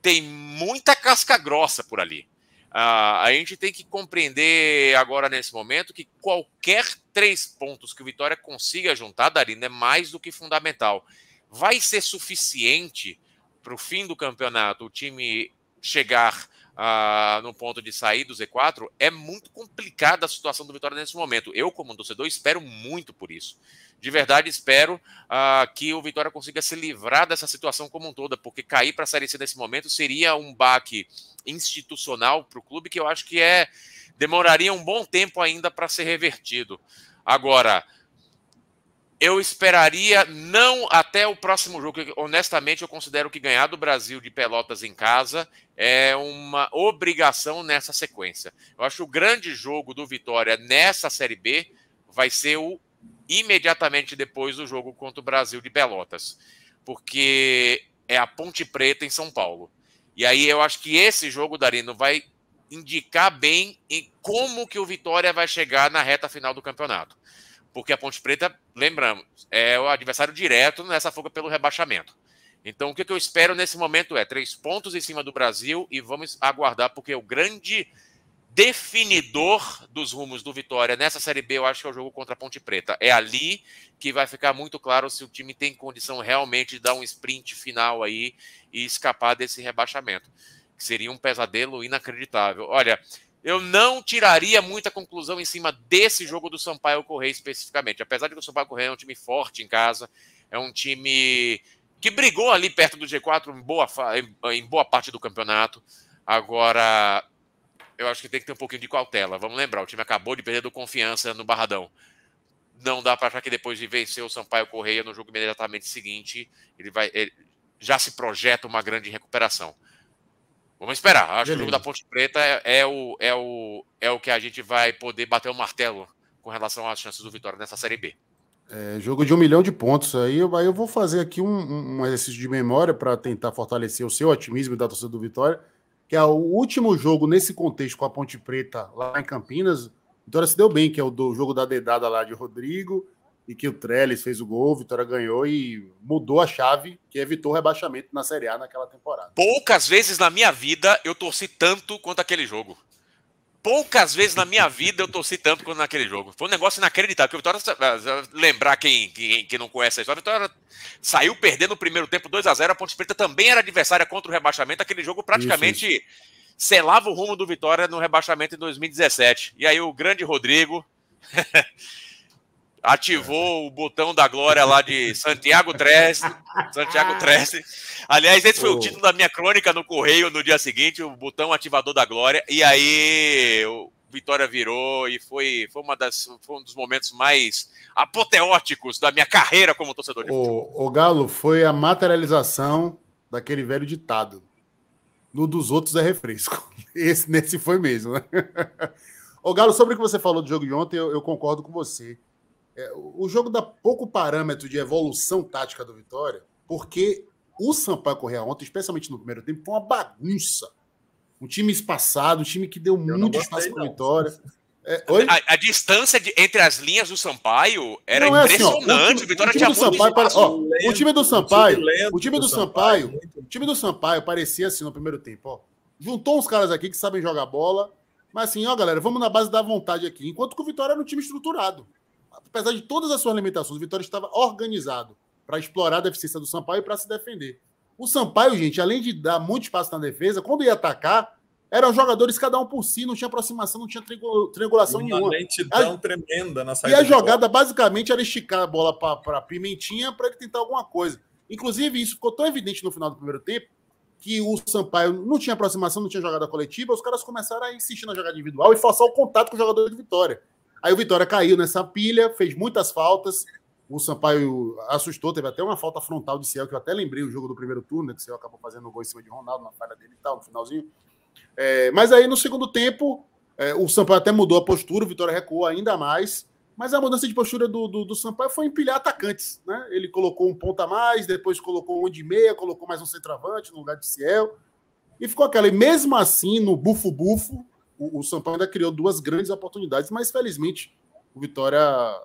tem muita casca grossa por ali. Uh, a gente tem que compreender agora, nesse momento, que qualquer três pontos que o Vitória consiga juntar, Darina, é mais do que fundamental. Vai ser suficiente para o fim do campeonato o time chegar uh, no ponto de sair do Z4, é muito complicada a situação do Vitória nesse momento. Eu, como torcedor, espero muito por isso. De verdade, espero uh, que o Vitória consiga se livrar dessa situação como um toda, porque cair para a Série C nesse momento seria um baque institucional para o clube que eu acho que é demoraria um bom tempo ainda para ser revertido. Agora, eu esperaria não até o próximo jogo. Honestamente, eu considero que ganhar do Brasil de Pelotas em casa é uma obrigação nessa sequência. Eu acho que o grande jogo do Vitória nessa Série B vai ser o imediatamente depois do jogo contra o Brasil de Pelotas, porque é a Ponte Preta em São Paulo. E aí eu acho que esse jogo, Darino, vai indicar bem em como que o Vitória vai chegar na reta final do campeonato porque a Ponte Preta, lembramos, é o adversário direto nessa fuga pelo rebaixamento. Então, o que eu espero nesse momento é três pontos em cima do Brasil e vamos aguardar, porque o grande definidor dos rumos do Vitória nessa Série B, eu acho que é o jogo contra a Ponte Preta. É ali que vai ficar muito claro se o time tem condição realmente de dar um sprint final aí e escapar desse rebaixamento, que seria um pesadelo inacreditável. Olha, eu não tiraria muita conclusão em cima desse jogo do Sampaio Correia especificamente. Apesar de que o Sampaio Correia é um time forte em casa, é um time que brigou ali perto do G4 em boa, em boa parte do campeonato. Agora, eu acho que tem que ter um pouquinho de cautela. Vamos lembrar, o time acabou de perder do confiança no Barradão. Não dá para achar que depois de vencer o Sampaio Correia no jogo imediatamente seguinte, ele vai ele já se projeta uma grande recuperação. Vamos esperar. Acho Beleza. que o jogo da Ponte Preta é, é, o, é, o, é o que a gente vai poder bater o martelo com relação às chances do Vitória nessa Série B. É, jogo de um milhão de pontos. Aí eu, aí eu vou fazer aqui um, um exercício de memória para tentar fortalecer o seu otimismo da torcida do Vitória, que é o último jogo nesse contexto com a Ponte Preta lá em Campinas. Vitória se deu bem, que é o do jogo da dedada lá de Rodrigo e que o Trellis fez o gol, Vitória ganhou e mudou a chave, que evitou o rebaixamento na Série A naquela temporada. Poucas vezes na minha vida eu torci tanto quanto aquele jogo. Poucas vezes na minha vida eu torci tanto quanto naquele jogo. Foi um negócio inacreditável. Porque o Vitória, lembrar quem, quem, quem não conhece a história, a Vitória saiu perdendo no primeiro tempo 2 a 0 A Ponte Preta também era adversária contra o rebaixamento. Aquele jogo praticamente isso, isso. selava o rumo do Vitória no rebaixamento em 2017. E aí o grande Rodrigo ativou o botão da glória lá de Santiago Treste. Santiago Treste. Aliás, esse foi oh. o título da minha crônica no Correio no dia seguinte, o botão ativador da glória. E aí o Vitória virou e foi, foi, uma das, foi um dos momentos mais apoteóticos da minha carreira como torcedor de futebol. O, o Galo foi a materialização daquele velho ditado. No dos outros é refresco. Esse nesse foi mesmo, né? Ô Galo, sobre o que você falou do jogo de ontem, eu, eu concordo com você. É, o jogo dá pouco parâmetro de evolução tática do Vitória, porque o Sampaio Correia ontem, especialmente no primeiro tempo, foi uma bagunça. Um time espaçado, um time que deu Eu muito espaço para a Vitória. É, a, a, distância de, entre as linhas do Sampaio era não impressionante. É assim, ó, o, Vitória o time tinha do Sampaio, para, ó, o time do Sampaio, o time do Sampaio, o time do Sampaio parecia assim no primeiro tempo, ó. Juntou uns caras aqui que sabem jogar bola, mas assim, ó, galera, vamos na base da vontade aqui. Enquanto que o Vitória era um time estruturado apesar de todas as suas limitações, o Vitória estava organizado para explorar a deficiência do Sampaio e para se defender. O Sampaio, gente, além de dar muito espaço na defesa, quando ia atacar, eram jogadores cada um por si, não tinha aproximação, não tinha triangulação nenhuma. Uma lentidão a, tremenda na saída. E a jogada basicamente era esticar a bola para Pimentinha para ele tentar alguma coisa. Inclusive, isso ficou tão evidente no final do primeiro tempo que o Sampaio não tinha aproximação, não tinha jogada coletiva, os caras começaram a insistir na jogada individual e forçar o contato com o jogador de Vitória. Aí o Vitória caiu nessa pilha, fez muitas faltas. O Sampaio assustou, teve até uma falta frontal de Ciel, que eu até lembrei o jogo do primeiro turno, né, que o Ciel acabou fazendo o gol em cima de Ronaldo, na falha dele e tal, no finalzinho. É, mas aí no segundo tempo, é, o Sampaio até mudou a postura, o Vitória recuou ainda mais. Mas a mudança de postura do, do, do, Sampaio foi empilhar atacantes. Né? Ele colocou um ponta a mais, depois colocou um de meia, colocou mais um centroavante no lugar de Ciel. E ficou aquela. E mesmo assim, no bufo-bufo, o, Sampaio ainda criou duas grandes oportunidades, mas felizmente o Vitória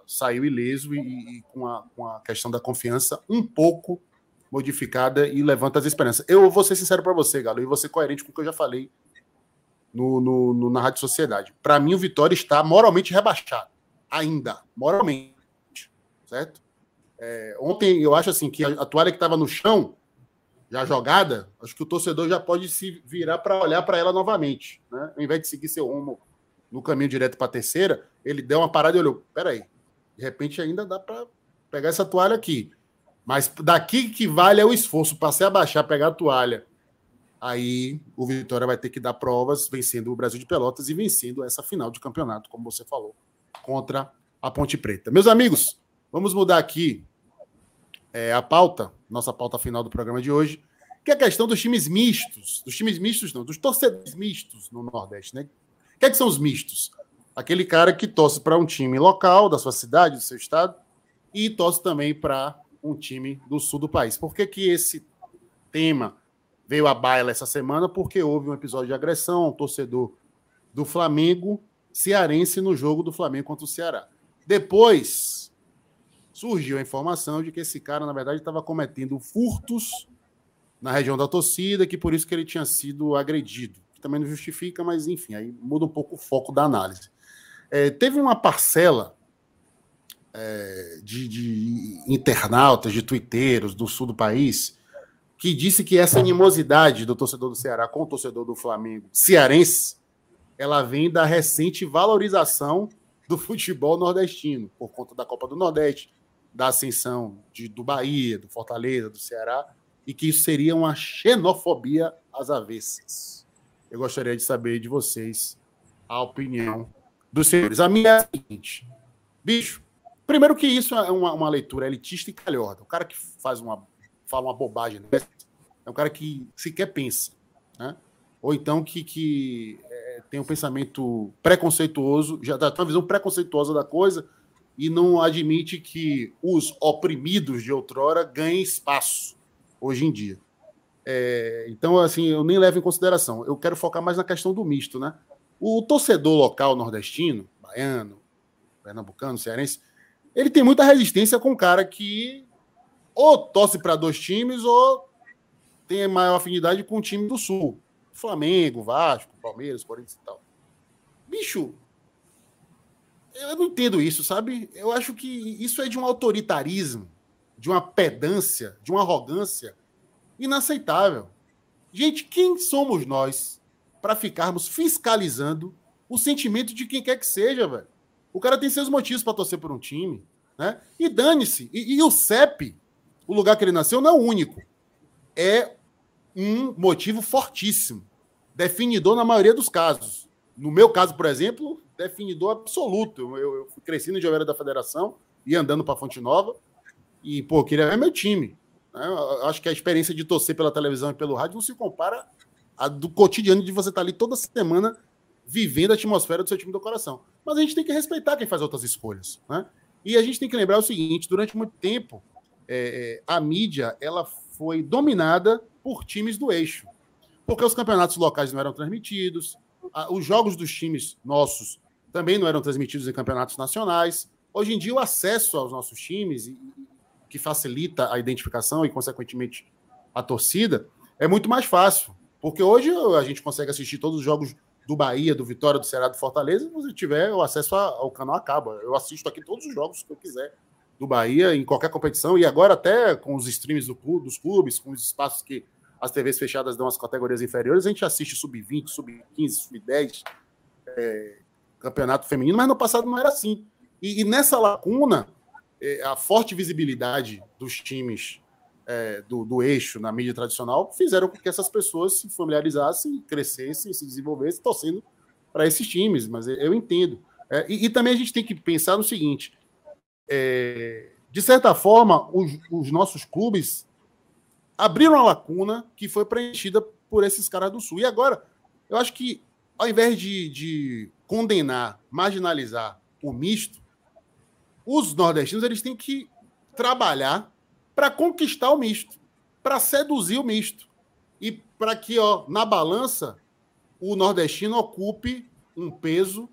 saiu ileso e, e com, a, com a questão da confiança um pouco modificada e levanta as esperanças. Eu vou ser sincero para você, Galo, e vou ser coerente com o que eu já falei no, no, no na Rádio Sociedade. Para mim, o Vitória está moralmente rebaixado. Ainda, moralmente. Certo? É, ontem eu acho assim que a toalha que estava no chão já jogada, acho que o torcedor já pode se virar para olhar para ela novamente. Né? Ao invés de seguir seu rumo no caminho direto para a terceira, ele deu uma parada e olhou: peraí, de repente ainda dá para pegar essa toalha aqui. Mas daqui que vale é o esforço para se abaixar, pegar a toalha. Aí o Vitória vai ter que dar provas vencendo o Brasil de Pelotas e vencendo essa final de campeonato, como você falou, contra a Ponte Preta. Meus amigos, vamos mudar aqui é, a pauta, nossa pauta final do programa de hoje, que é a questão dos times mistos. Dos times mistos, não, dos torcedores mistos no Nordeste, né? O que, é que são os mistos? Aquele cara que torce para um time local, da sua cidade, do seu estado, e torce também para um time do sul do país. Por que, que esse tema veio à baila essa semana? Porque houve um episódio de agressão a um torcedor do Flamengo cearense no jogo do Flamengo contra o Ceará. Depois, surgiu a informação de que esse cara, na verdade, estava cometendo furtos na região da torcida, que por isso que ele tinha sido agredido. Também não justifica, mas enfim, aí muda um pouco o foco da análise. É, teve uma parcela é, de, de, internautas, de twitteiros do sul do país, que disse que essa animosidade do torcedor do Ceará com o torcedor do Flamengo cearense, ela vem da recente valorização do futebol nordestino, por conta da Copa do Nordeste, da ascensão de, do Bahia, do Fortaleza, do Ceará, e que isso seria uma xenofobia às avessas. Eu gostaria de saber de vocês a opinião dos senhores. A minha é a seguinte: bicho, primeiro que isso é uma, uma leitura elitista e calhorda. O cara que faz uma, fala uma bobagem é um cara que sequer pensa. Né? ou então que, que é, tem um pensamento preconceituoso, já tem uma visão preconceituosa da coisa e não admite que os oprimidos de outrora ganhem espaço hoje em dia. É, então, assim, eu nem levo em consideração. Eu quero focar mais na questão do misto, né? O torcedor local nordestino, baiano, pernambucano, cearense, ele tem muita resistência com um cara que ou torce para dois times ou tem maior afinidade com o time do Sul. Flamengo, Vasco, Palmeiras, Corinthians e tal. Bicho, eu não entendo isso, sabe? Eu acho que isso é de um autoritarismo, de uma pedância, de uma arrogância inaceitável. Gente, quem somos nós para ficarmos fiscalizando o sentimento de quem quer que seja, velho? O cara tem seus motivos para torcer por um time, né? E dane-se. E, e, o CEP, o lugar que ele nasceu, não é o único. É um motivo fortíssimo, definidor na maioria dos casos. No meu caso, por exemplo, definidor absoluto. Eu, eu crescendo em Joveira da Federação e andando para Fonte Nova. E, pô, queria ver meu time. Né? Acho que a experiência de torcer pela televisão e pelo rádio não se compara a do cotidiano de você estar tá ali toda semana vivendo a atmosfera do seu time do coração. Mas a gente tem que respeitar quem faz outras escolhas. Né? E a gente tem que lembrar o seguinte: durante muito tempo, é, é a mídia ela foi dominada por times do eixo. Porque os campeonatos locais não eram transmitidos, os jogos dos times nossos também não eram transmitidos em campeonatos nacionais. Hoje em dia, o acesso aos nossos times, que facilita a identificação e, consequentemente, a torcida, é muito mais fácil. Porque hoje a gente consegue assistir todos os jogos do Bahia, do Vitória, do Ceará, do Fortaleza, se tiver o acesso ao canal acaba. Eu assisto aqui todos os jogos que eu quiser do Bahia, em qualquer competição, e agora até com os streams do dos clubes, com os espaços que as TVs fechadas dão as categorias inferiores, a gente assiste sub-20, sub-15, sub-10, é, campeonato feminino, mas no passado não era assim. E, e nessa lacuna, é, a forte visibilidade dos times é, do, do, eixo na mídia tradicional fizeram com que essas pessoas se familiarizassem, crescessem, se desenvolvessem, torcendo para esses times. Mas eu entendo. É, e, e, também a gente tem que pensar no seguinte: é, de certa forma, os, os nossos clubes abriram a lacuna que foi preenchida por esses caras do Sul. E agora, eu acho que ao invés de, de condenar, marginalizar o misto, os nordestinos eles têm que trabalhar para conquistar o misto, para seduzir o misto e para que, ó, na balança, o nordestino ocupe um peso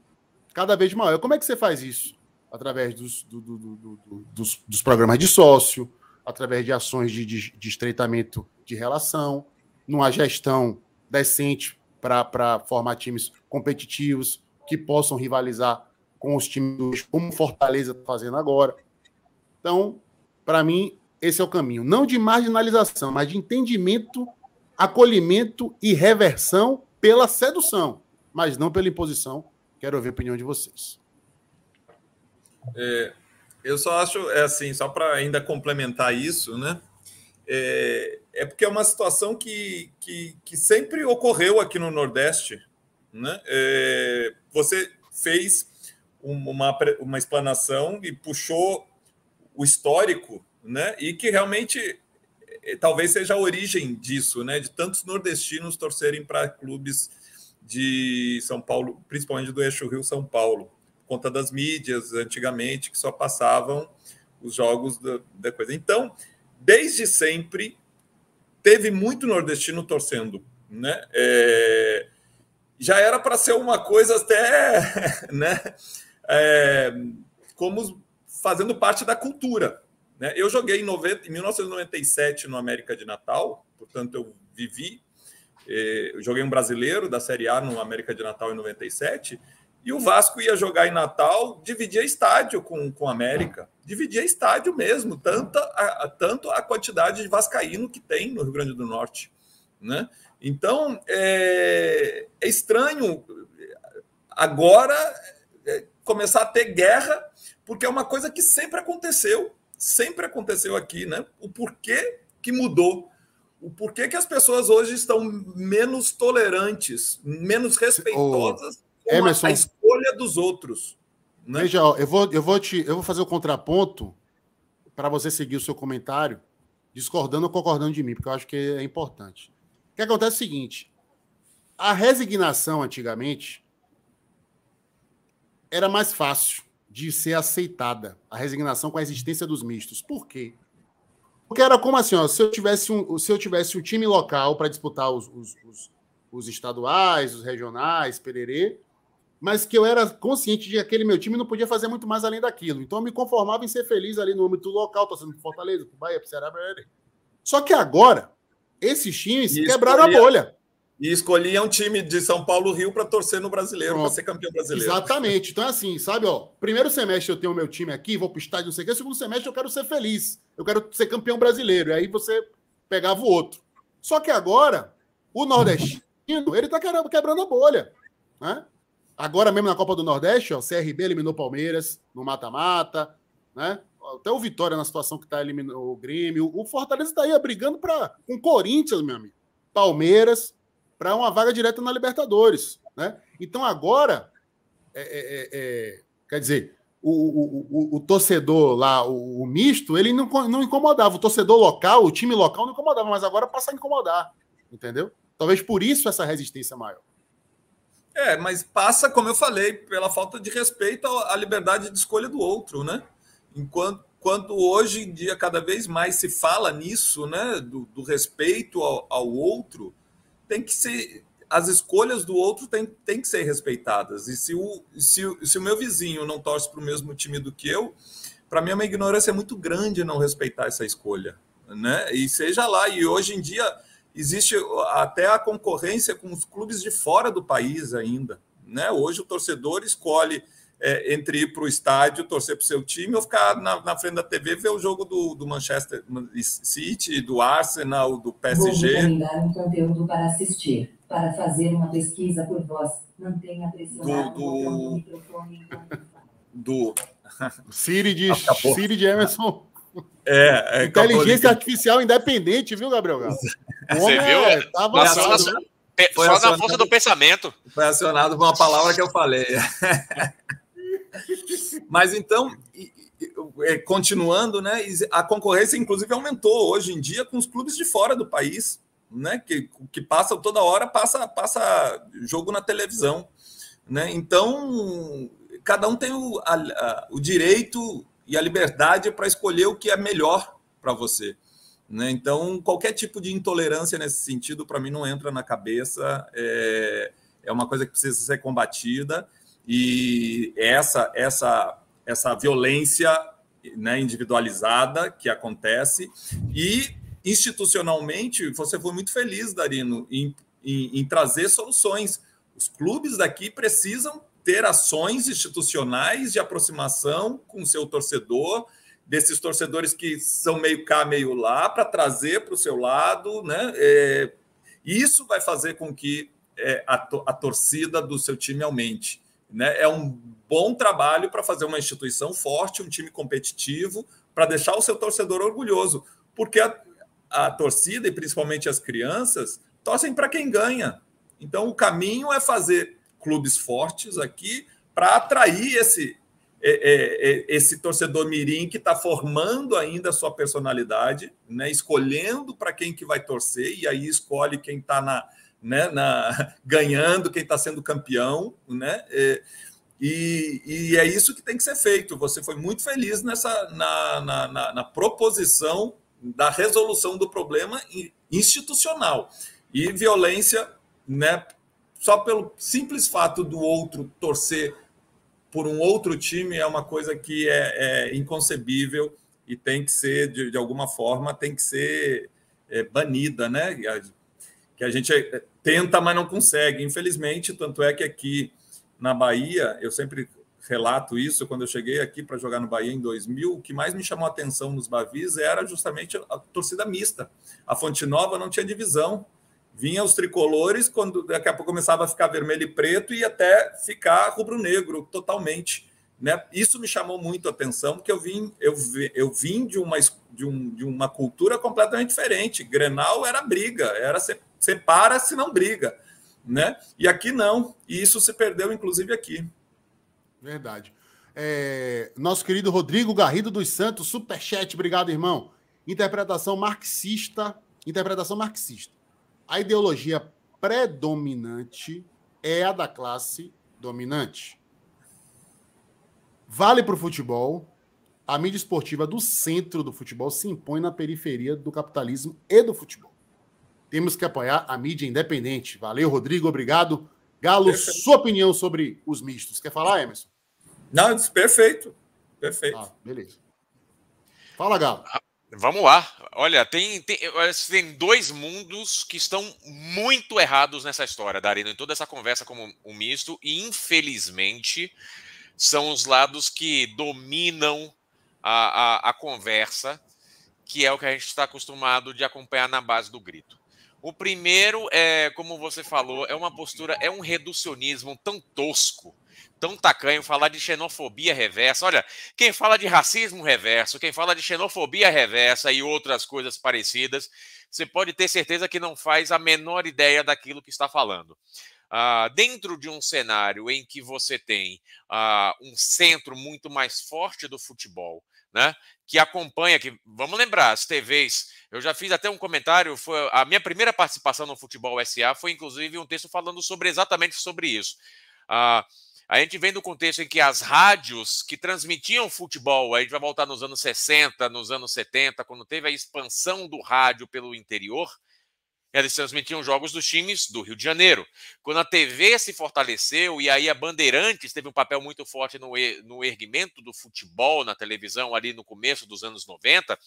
cada vez maior. Como é que você faz isso? Através dos, do, do, do, dos, dos, programas de sócio, através de ações de, de, de estreitamento de relação, numa gestão decente para formar times competitivos que possam rivalizar com os times como Fortaleza está fazendo agora. Então, para mim, esse é o caminho. Não de marginalização, mas de entendimento, acolhimento e reversão pela sedução, mas não pela imposição. Quero ouvir a opinião de vocês. É, eu só acho, é assim, só para ainda complementar isso, né? É, é, porque é uma situação que, que, que, sempre ocorreu aqui no Nordeste. Né? É, você fez uma, uma explanação e puxou o histórico, né? e que realmente é, talvez seja a origem disso, né? de tantos nordestinos torcerem para clubes de São Paulo, principalmente do eixo Rio-São Paulo, por conta das mídias antigamente, que só passavam os jogos da, da coisa. Então, desde sempre, teve muito nordestino torcendo, né? É, já era para ser uma coisa até, né? É, como fazendo parte da cultura. Né? Eu joguei em, 90, em 1997 no América de Natal, portanto eu vivi. Eu joguei um brasileiro da Série A no América de Natal em 97 e o Vasco ia jogar em Natal, dividia estádio com, a América. Dividia estádio mesmo, tanta, a, tanto a quantidade de vascaíno que tem no Rio Grande do Norte. Né? Então, é, é estranho agora é, começar a ter guerra, porque é uma coisa que sempre aconteceu. Sempre aconteceu aqui, né? O porquê que mudou o porquê que as pessoas hoje estão menos tolerantes, menos respeitosas Emerson, a escolha dos outros. Né? Veja, ó, eu vou, eu vou te, eu vou fazer o contraponto para você seguir o seu comentário, discordando ou concordando de mim, porque eu acho que é importante. O que acontece é o seguinte: a resignação antigamente era mais fácil de ser aceitada, a resignação com a existência dos mistos. Por quê? Porque era como assim, ó, se eu tivesse um, se eu tivesse um time local para disputar os, os, os, os, estaduais, os regionais, pererê, mas que eu era consciente de que aquele meu time não podia fazer muito mais além daquilo. Então eu me conformava em ser feliz ali no âmbito local, torcendo pro Fortaleza, pro Bahia, pro Ceará, pererê. Só que agora, esses times quebraram a bolha. E escolhia um time de São Paulo Rio para torcer no brasileiro, para ser campeão brasileiro. Exatamente. Então, assim, sabe, ó, primeiro semestre eu tenho o meu time aqui, vou para o estádio, não sei o quê. Segundo semestre eu quero ser feliz. Eu quero ser campeão brasileiro. E aí você pegava o outro. Só que agora, o nordestino, ele tá quebrando a bolha. Né? Agora mesmo na Copa do Nordeste, ó, o CRB eliminou Palmeiras no mata-mata, né? Até o Vitória na situação que está eliminando o Grêmio. O Fortaleza está aí brigando pra, com Corinthians, meu amigo. Palmeiras para uma vaga direta na Libertadores. Né? Então agora, é, é, é, é quer dizer, o, o, o, o, torcedor lá, o, misto, ele não, não incomodava. O torcedor local, o time local não incomodava, mas agora passa a incomodar. Entendeu? Talvez por isso essa resistência maior. É, mas passa, como eu falei, pela falta de respeito à liberdade de escolha do outro, né? Enquanto quando hoje em dia cada vez mais se fala nisso, né, do, do respeito ao, ao, outro, tem que ser. As escolhas do outro têm tem que ser respeitadas. E se o, se, se o meu vizinho não torce para o mesmo time do que eu, para mim é uma ignorância muito grande não respeitar essa escolha. Né? E seja lá, e hoje em dia existe até a concorrência com os clubes de fora do país ainda. Né? Hoje o torcedor escolhe é, entre ir para o estádio, torcer para o seu time, ou ficar na, na, frente da TV ver o jogo do, do, Manchester City, do Arsenal, do PSG. Vou um conteúdo para assistir. Para fazer uma pesquisa por voz, mantenha pressionado do, do... microfone do Siri de, Siri de Emerson. É, é Inteligência artificial independente, viu, Gabriel Galo? Você viu? É, tá avançado, só na força do pensamento. Foi acionado por uma palavra que eu falei. Mas então, é, continuando, né? A concorrência, inclusive, aumentou hoje em dia com os clubes de fora do país, né? Que, que passam toda hora, passa, passa jogo na televisão. Né? Então, cada um tem o, a, a, o direito e a liberdade para escolher o que é melhor para você. Né? Então, qualquer tipo de intolerância nesse sentido, para mim, não entra na cabeça. É, é uma coisa que precisa ser combatida e essa essa essa violência né, individualizada que acontece e institucionalmente você foi muito feliz, Darino, em, em, em trazer soluções. Os clubes daqui precisam ter ações institucionais de aproximação com o seu torcedor, desses torcedores que são meio cá, meio lá, para trazer para o seu lado, né? É, isso vai fazer com que é, a, a torcida do seu time aumente. Né? É um bom trabalho para fazer uma instituição forte, um time competitivo, para deixar o seu torcedor orgulhoso, porque a, a torcida e principalmente as crianças torcem para quem ganha. Então, o caminho é fazer clubes fortes aqui para atrair esse, é, é, é, esse torcedor mirim que está formando ainda a sua personalidade, né? escolhendo para quem que vai torcer, e aí escolhe quem está na, né, na, ganhando, quem está sendo campeão, né? É, e, e, é isso que tem que ser feito. Você foi muito feliz nessa na, na, na, na proposição da resolução do problema institucional e violência, né? Só pelo simples fato do outro torcer por um outro time é uma coisa que é, é inconcebível e tem que ser de, de alguma forma tem que ser é, banida, né? Que a gente tenta, mas não consegue, infelizmente. Tanto é que aqui na Bahia, eu sempre relato isso, quando eu cheguei aqui para jogar no Bahia em 2000, o que mais me chamou a atenção nos Bavis era justamente a torcida mista. A Fonte Nova não tinha divisão. Vinha os tricolores, quando daqui a pouco começava a ficar vermelho e preto e até ficar rubro-negro totalmente. Né? Isso me chamou muito a atenção, porque eu vim, eu, eu vim de, uma, de, um, de uma cultura completamente diferente. Grenal era briga, era separa se não briga. Né? E aqui não. E isso se perdeu, inclusive, aqui. Verdade. É, nosso querido Rodrigo Garrido dos Santos, superchat, obrigado, irmão. Interpretação marxista. Interpretação marxista. A ideologia predominante é a da classe dominante. Vale para o futebol. A mídia esportiva do centro do futebol se impõe na periferia do capitalismo e do futebol. Temos que apoiar a mídia independente. Valeu, Rodrigo. Obrigado. Galo, perfeito. sua opinião sobre os mistos. Quer falar, Emerson? Não, perfeito. Perfeito. Ah, beleza. Fala, Galo. Vamos lá. Olha, tem, tem, tem dois mundos que estão muito errados nessa história, Darino, em toda essa conversa como um misto, e infelizmente são os lados que dominam a, a, a conversa, que é o que a gente está acostumado de acompanhar na base do grito. O primeiro é, como você falou, é uma postura, é um reducionismo tão tosco, tão tacanho, falar de xenofobia reversa. Olha, quem fala de racismo reverso, quem fala de xenofobia reversa e outras coisas parecidas, você pode ter certeza que não faz a menor ideia daquilo que está falando. Uh, dentro de um cenário em que você tem uh, um centro muito mais forte do futebol, né, que acompanha, que vamos lembrar, as TVs. Eu já fiz até um comentário. Foi a minha primeira participação no Futebol SA foi inclusive um texto falando sobre exatamente sobre isso. Uh, a gente vem do contexto em que as rádios que transmitiam futebol, a gente vai voltar nos anos 60, nos anos 70, quando teve a expansão do rádio pelo interior, eles transmitiam jogos dos times do Rio de Janeiro. Quando a TV se fortaleceu, e aí a Bandeirantes teve um papel muito forte no, no erguimento do futebol na televisão ali no começo dos anos 90,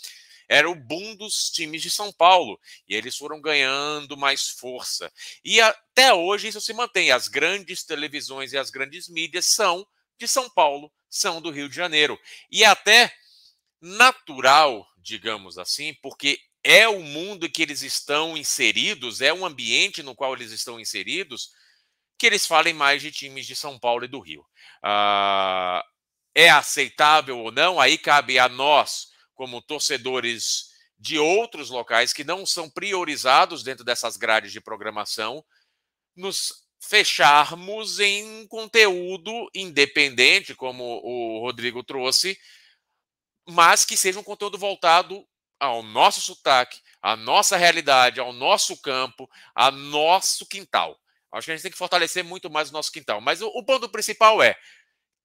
era o boom dos times de São Paulo. E eles foram ganhando mais força. E até hoje isso se mantém. As grandes televisões e as grandes mídias são de São Paulo, são do Rio de Janeiro. E é até natural, digamos assim, porque é o mundo que eles estão inseridos, é o ambiente no qual eles estão inseridos, que eles falem mais de times de São Paulo e do Rio. Ah, é aceitável ou não? Aí cabe a nós, como torcedores de outros locais que não são priorizados dentro dessas grades de programação, nos fecharmos em conteúdo independente, como o Rodrigo trouxe, mas que seja um conteúdo voltado ao nosso sotaque, à nossa realidade, ao nosso campo, ao nosso quintal. Acho que a gente tem que fortalecer muito mais o nosso quintal. Mas o, o ponto principal é: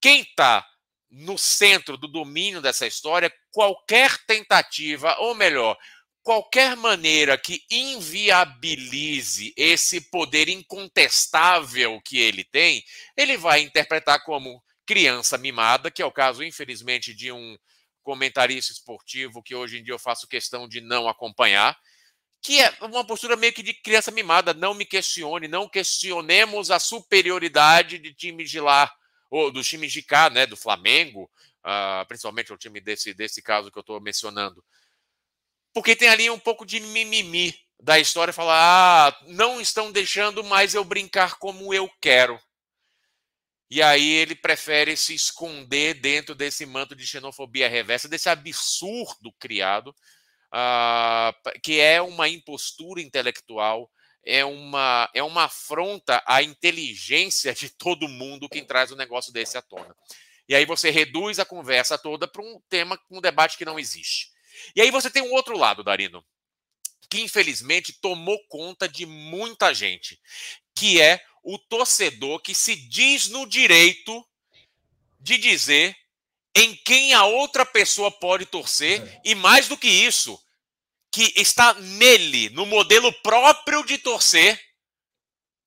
quem está no centro do domínio dessa história, qualquer tentativa, ou melhor, qualquer maneira que inviabilize esse poder incontestável que ele tem, ele vai interpretar como criança mimada, que é o caso, infelizmente, de um comentarista esportivo que hoje em dia eu faço questão de não acompanhar, que é uma postura meio que de criança mimada. Não me questione, não questionemos a superioridade de times de lá, ou dos times de cá, né, do Flamengo, uh, principalmente o time desse, desse caso que eu estou mencionando. Porque tem ali um pouco de mimimi da história, falar, ah, não estão deixando mais eu brincar como eu quero. E aí ele prefere se esconder dentro desse manto de xenofobia reversa, desse absurdo criado, uh, que é uma impostura intelectual, é uma, é uma afronta à inteligência de todo mundo quem traz um negócio desse à tona. E aí você reduz a conversa toda para um tema, um debate que não existe. E aí você tem um outro lado, Darino, que infelizmente tomou conta de muita gente, que é o torcedor que se diz no direito de dizer em quem a outra pessoa pode torcer é. e mais do que isso, que está nele, no modelo próprio de torcer,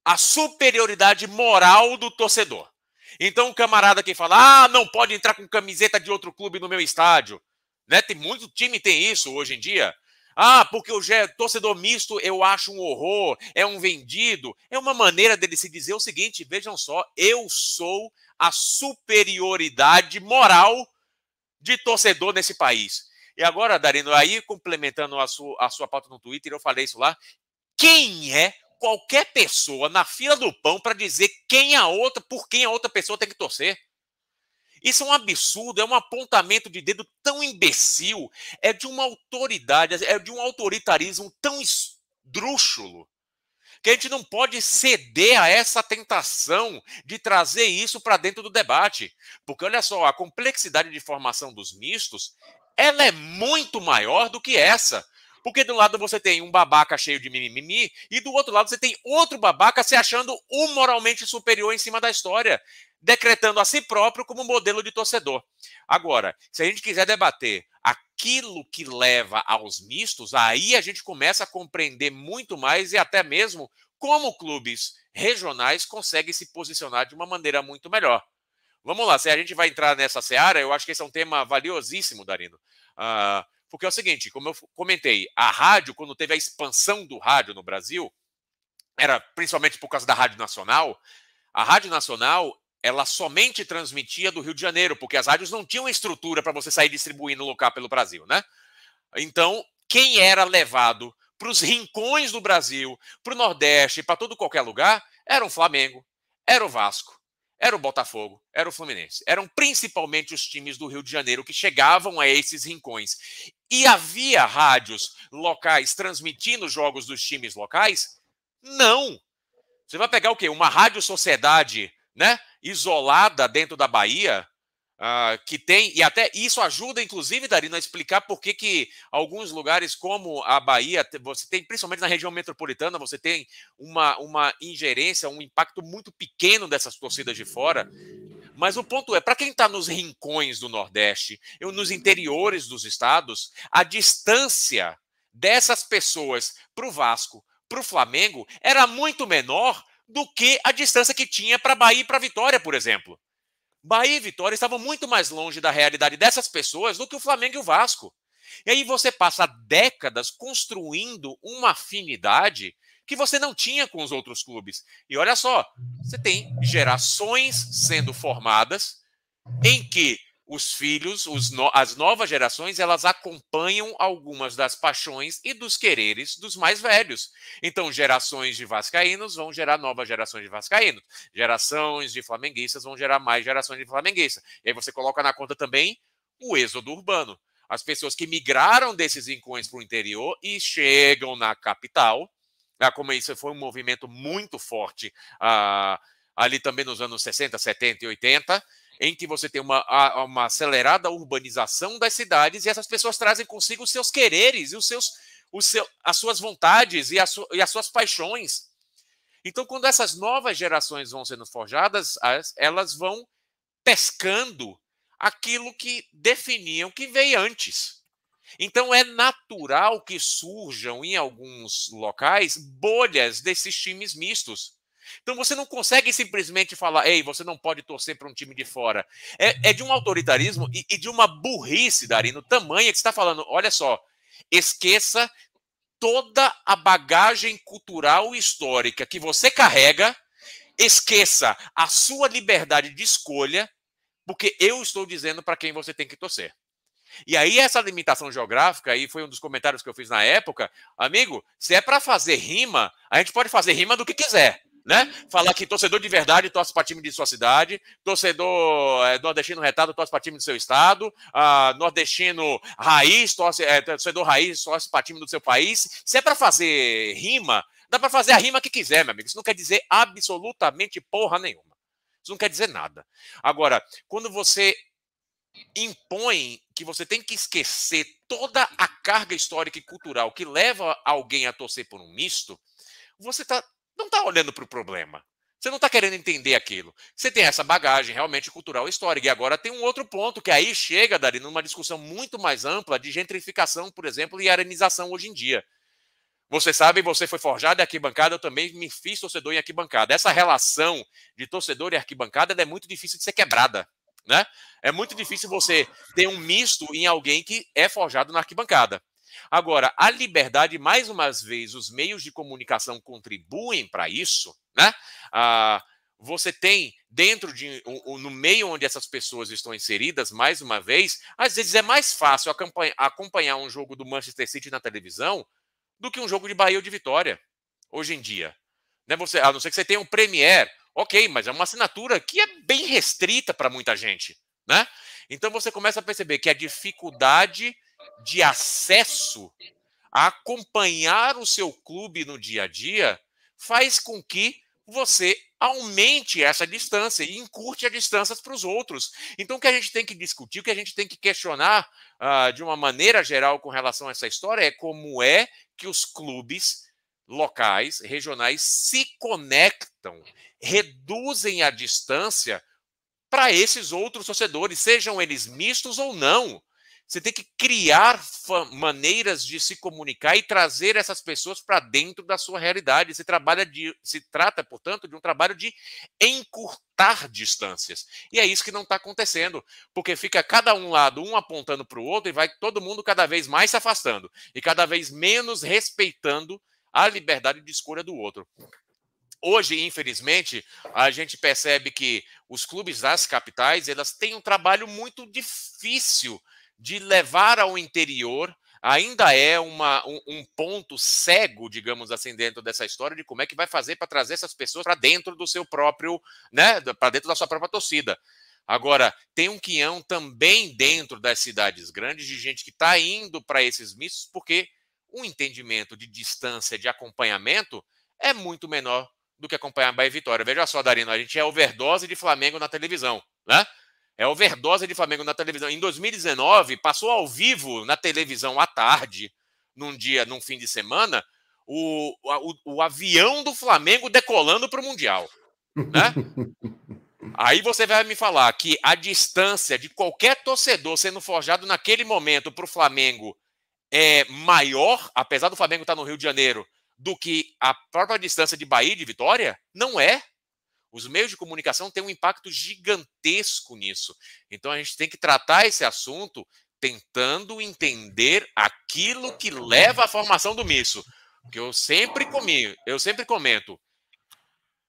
a superioridade moral do torcedor. Então, o camarada que fala: "Ah, não pode entrar com camiseta de outro clube no meu estádio", né? Tem muito time tem isso hoje em dia. Ah, porque o torcedor misto eu acho um horror, é um vendido. É uma maneira dele se dizer o seguinte: vejam só, eu sou a superioridade moral de torcedor nesse país. E agora, Darino, aí complementando a sua, a sua pauta no Twitter, eu falei isso lá. Quem é qualquer pessoa na fila do pão para dizer quem a outra, por quem a outra pessoa tem que torcer? Isso é um absurdo, é um apontamento de dedo tão imbecil, é de uma autoridade, é de um autoritarismo tão esdrúxulo, que a gente não pode ceder a essa tentação de trazer isso para dentro do debate. Porque olha só, a complexidade de formação dos mistos, ela é muito maior do que essa. Porque do lado você tem um babaca cheio de mimimi e do outro lado você tem outro babaca se achando o moralmente superior em cima da história, decretando a si próprio como modelo de torcedor. Agora, se a gente quiser debater aquilo que leva aos mistos, aí a gente começa a compreender muito mais e até mesmo como clubes regionais conseguem se posicionar de uma maneira muito melhor. Vamos lá, se a gente vai entrar nessa seara, eu acho que esse é um tema valiosíssimo, Darino. Uh, porque é o seguinte, como eu comentei, a rádio, quando teve a expansão do rádio no Brasil, era principalmente por causa da Rádio Nacional. A Rádio Nacional, ela somente transmitia do Rio de Janeiro, porque as rádios não tinham estrutura para você sair distribuindo local pelo Brasil, né? Então, quem era levado para os rincões do Brasil, para o Nordeste, para todo qualquer lugar, era o Flamengo, era o Vasco, era o Botafogo, era o Fluminense. Eram principalmente os times do Rio de Janeiro que chegavam a esses rincões. E havia rádios locais transmitindo jogos dos times locais? Não. Você vai pegar o quê? Uma rádio sociedade, né, isolada dentro da Bahia, Uh, que tem, e até isso ajuda, inclusive, Darina, a explicar por que, que alguns lugares como a Bahia, você tem, principalmente na região metropolitana, você tem uma, uma ingerência, um impacto muito pequeno dessas torcidas de fora. Mas o ponto é, para quem está nos rincões do Nordeste, ou nos interiores dos estados, a distância dessas pessoas para o Vasco, para o Flamengo, era muito menor do que a distância que tinha para Bahia e para Vitória, por exemplo. Bahia e Vitória estavam muito mais longe da realidade dessas pessoas do que o Flamengo e o Vasco. E aí você passa décadas construindo uma afinidade que você não tinha com os outros clubes. E olha só, você tem gerações sendo formadas em que os filhos, os no, as novas gerações, elas acompanham algumas das paixões e dos quereres dos mais velhos. Então, gerações de vascaínos vão gerar novas gerações de vascaínos. Gerações de flamenguistas vão gerar mais gerações de flamenguistas. E aí você coloca na conta também o êxodo urbano. As pessoas que migraram desses rincões para o interior e chegam na capital, ah, como isso foi um movimento muito forte ah, ali também nos anos 60, 70 e 80, em que você tem uma, uma acelerada urbanização das cidades e essas pessoas trazem consigo os seus quereres e os seus, os seu, as suas vontades e, su, e as suas paixões. Então, quando essas novas gerações vão sendo forjadas, elas vão pescando aquilo que definiam que veio antes. Então, é natural que surjam em alguns locais bolhas desses times mistos. Então você não consegue simplesmente falar, ei, você não pode torcer para um time de fora. É, é de um autoritarismo e, e, de uma burrice, Darino, tamanha que está falando, olha só, esqueça toda a bagagem cultural e histórica que você carrega, esqueça a sua liberdade de escolha, porque eu estou dizendo para quem você tem que torcer. E aí essa limitação geográfica aí foi um dos comentários que eu fiz na época, amigo, se é para fazer rima, a gente pode fazer rima do que quiser né? Falar que torcedor de verdade torce para time de sua cidade, torcedor é, nordestino retado torce para time do seu estado, uh, nordestino raiz torce, é, torcedor raiz torce para time do seu país. Se é para fazer rima, dá para fazer a rima que quiser, meu amigo. Isso não quer dizer absolutamente porra nenhuma. Isso não quer dizer nada. Agora, quando você impõe que você tem que esquecer toda a carga histórica e cultural que leva alguém a torcer por um misto, você está não está olhando para o problema. Você não está querendo entender aquilo. Você tem essa bagagem realmente cultural e histórica. E agora tem um outro ponto que aí chega, Dari, numa discussão muito mais ampla de gentrificação, por exemplo, e arenização hoje em dia. Você sabe, você foi forjado em arquibancada, eu também me fiz torcedor em arquibancada. Essa relação de torcedor e arquibancada é muito difícil de ser quebrada. Né? É muito difícil você ter um misto em alguém que é forjado na arquibancada. Agora, a liberdade, mais uma vez, os meios de comunicação contribuem para isso, né? Ah, você tem dentro de no meio onde essas pessoas estão inseridas, mais uma vez, às vezes é mais fácil acompanhar um jogo do Manchester City na televisão do que um jogo de Bahia ou de Vitória, hoje em dia. Né? Você, a não ser que você tenha um Premier, ok, mas é uma assinatura que é bem restrita para muita gente. Né? Então você começa a perceber que a dificuldade de acesso a acompanhar o seu clube no dia a dia faz com que você aumente essa distância e encurte as distâncias para os outros. Então, o que a gente tem que discutir, o que a gente tem que questionar uh, de uma maneira geral com relação a essa história é como é que os clubes locais, regionais, se conectam, reduzem a distância para esses outros torcedores, sejam eles mistos ou não. Você tem que criar maneiras de se comunicar e trazer essas pessoas para dentro da sua realidade. Se trabalha de, se trata, portanto, de um trabalho de encurtar distâncias. E é isso que não está acontecendo, porque fica cada um lado, um apontando para o outro, e vai todo mundo cada vez mais se afastando e cada vez menos respeitando a liberdade de escolha do outro. Hoje, infelizmente, a gente percebe que os clubes das capitais elas têm um trabalho muito difícil de levar ao interior ainda é uma, um, um, ponto cego, digamos assim, dentro dessa história de como é que vai fazer para trazer essas pessoas para dentro do seu próprio, né, para dentro da sua própria torcida. Agora, tem um quinhão também dentro das cidades grandes de gente que está indo para esses mistos porque o entendimento de distância, de acompanhamento, é muito menor do que acompanhar a Bahia Vitória. Veja só, Darino, a gente é overdose de Flamengo na televisão, né? É overdose de Flamengo na televisão. Em 2019, passou ao vivo na televisão à tarde, num dia, num fim de semana, o, o, o avião do Flamengo decolando para o Mundial. Né? Aí você vai me falar que a distância de qualquer torcedor sendo forjado naquele momento para o Flamengo é maior, apesar do Flamengo estar no Rio de Janeiro, do que a própria distância de Bahia e de Vitória? Não é. Os meios de comunicação têm um impacto gigantesco nisso. Então a gente tem que tratar esse assunto tentando entender aquilo que leva à formação do misto. Que eu sempre comi, eu sempre comento.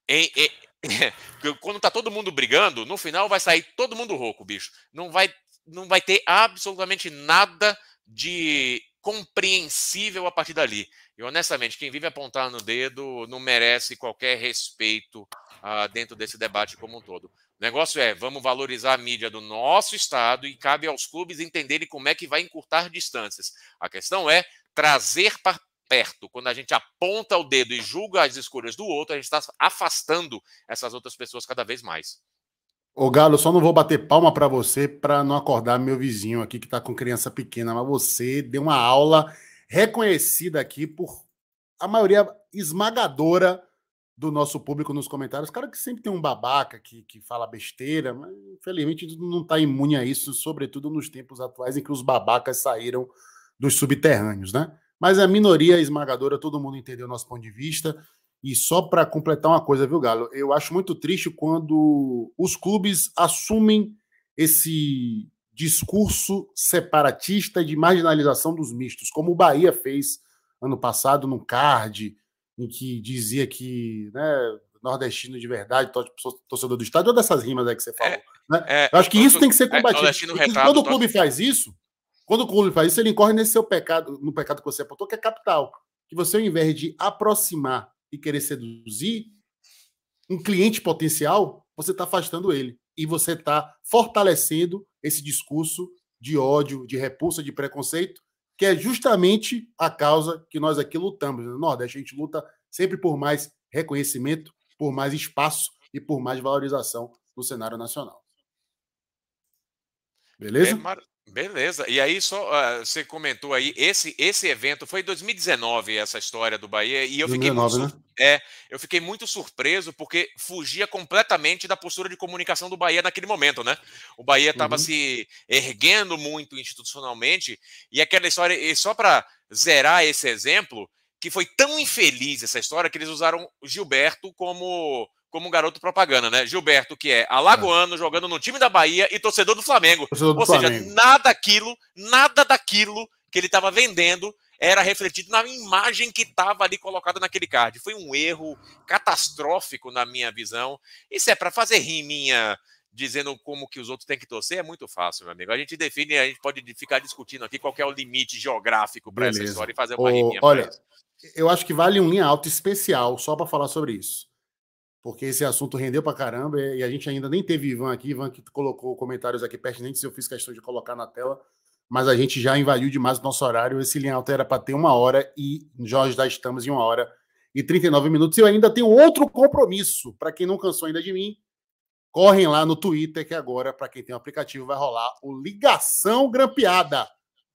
Em, em, quando tá todo mundo brigando, no final vai sair todo mundo rouco, bicho. Não vai, não vai ter absolutamente nada de compreensível a partir dali. E honestamente, quem vive apontando no dedo não merece qualquer respeito uh, dentro desse debate como um todo. O negócio é, vamos valorizar a mídia do nosso estado e cabe aos clubes entenderem como é que vai encurtar distâncias. A questão é trazer para perto. Quando a gente aponta o dedo e julga as escolhas do outro, a gente está afastando essas outras pessoas cada vez mais. Ô Galo, só não vou bater palma para você para não acordar meu vizinho aqui que está com criança pequena, mas você deu uma aula reconhecida aqui por a maioria esmagadora do nosso público nos comentários. Cara que sempre tem um babaca que, que fala besteira, mas infelizmente não está imune a isso, sobretudo nos tempos atuais em que os babacas saíram dos subterrâneos, né? Mas a minoria esmagadora, todo mundo entendeu o nosso ponto de vista. E só para completar uma coisa, viu, Galo? Eu acho muito triste quando os clubes assumem esse discurso separatista de marginalização dos mistos, como o Bahia fez ano passado no card, em que dizia que né, nordestino de verdade, torcedor do estado, ou dessas rimas aí que você falou. É, né? é, Eu acho que isso tem que ser é, combatido. É, quando o clube faz isso, quando o clube faz isso, ele incorre nesse seu pecado, no pecado que você apontou, que é capital. Que você, ao invés de aproximar e querer seduzir um cliente potencial, você está afastando ele. E você está fortalecendo esse discurso de ódio, de repulsa, de preconceito, que é justamente a causa que nós aqui lutamos. No Nordeste, a gente luta sempre por mais reconhecimento, por mais espaço e por mais valorização no cenário nacional. Beleza? É mar... Beleza. E aí, só uh, você comentou aí, esse, esse evento foi em 2019, essa história do Bahia, e eu 2019, fiquei muito, né? é, eu fiquei muito surpreso porque fugia completamente da postura de comunicação do Bahia naquele momento, né? O Bahia estava uhum. se erguendo muito institucionalmente, e aquela história, e só para zerar esse exemplo, que foi tão infeliz essa história que eles usaram Gilberto como como um garoto propaganda, né? Gilberto, que é alagoano, é. jogando no time da Bahia e torcedor do Flamengo. Torcedor do Ou Flamengo. seja, nada daquilo, nada daquilo que ele estava vendendo era refletido na imagem que estava ali colocada naquele card. Foi um erro catastrófico na minha visão. Isso é para fazer riminha dizendo como que os outros têm que torcer, é muito fácil, meu amigo. A gente define, a gente pode ficar discutindo aqui qual é o limite geográfico para essa história e fazer uma Ô, riminha. Olha, eu acho que vale um linha alta especial só para falar sobre isso porque esse assunto rendeu para caramba e a gente ainda nem teve Ivan aqui. Ivan que colocou comentários aqui pertinentes, eu fiz questão de colocar na tela, mas a gente já invadiu demais o nosso horário. Esse linha alta era para ter uma hora e nós já estamos em uma hora e 39 minutos. E eu ainda tenho outro compromisso. Para quem não cansou ainda de mim, correm lá no Twitter, que agora, para quem tem o aplicativo, vai rolar o Ligação Grampeada.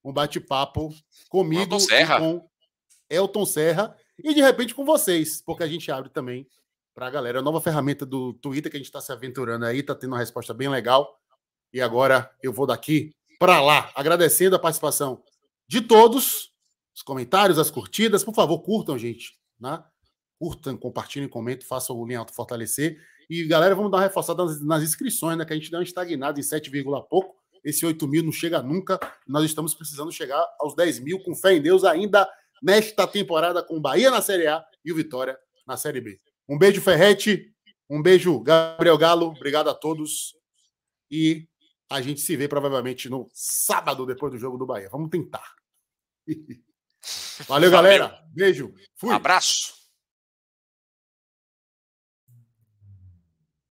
Um bate-papo comigo e com Elton Serra. E de repente com vocês, porque a gente abre também para a galera. A nova ferramenta do Twitter que a gente está se aventurando aí, está tendo uma resposta bem legal. E agora eu vou daqui para lá, agradecendo a participação de todos, os comentários, as curtidas. Por favor, curtam, gente. Né? Curtam, compartilhem, comentem, façam o Linha Alto fortalecer. E, galera, vamos dar uma reforçada nas, nas inscrições, né? Que a gente deu uma estagnada em 7, pouco. Esse 8 mil não chega nunca. Nós estamos precisando chegar aos 10 mil, com fé em Deus, ainda nesta temporada, com Bahia na Série A e o Vitória na Série B. Um beijo, Ferrete. Um beijo, Gabriel Galo. Obrigado a todos. E a gente se vê provavelmente no sábado, depois do jogo do Bahia. Vamos tentar. Valeu, galera. Beijo. Fui. Abraço.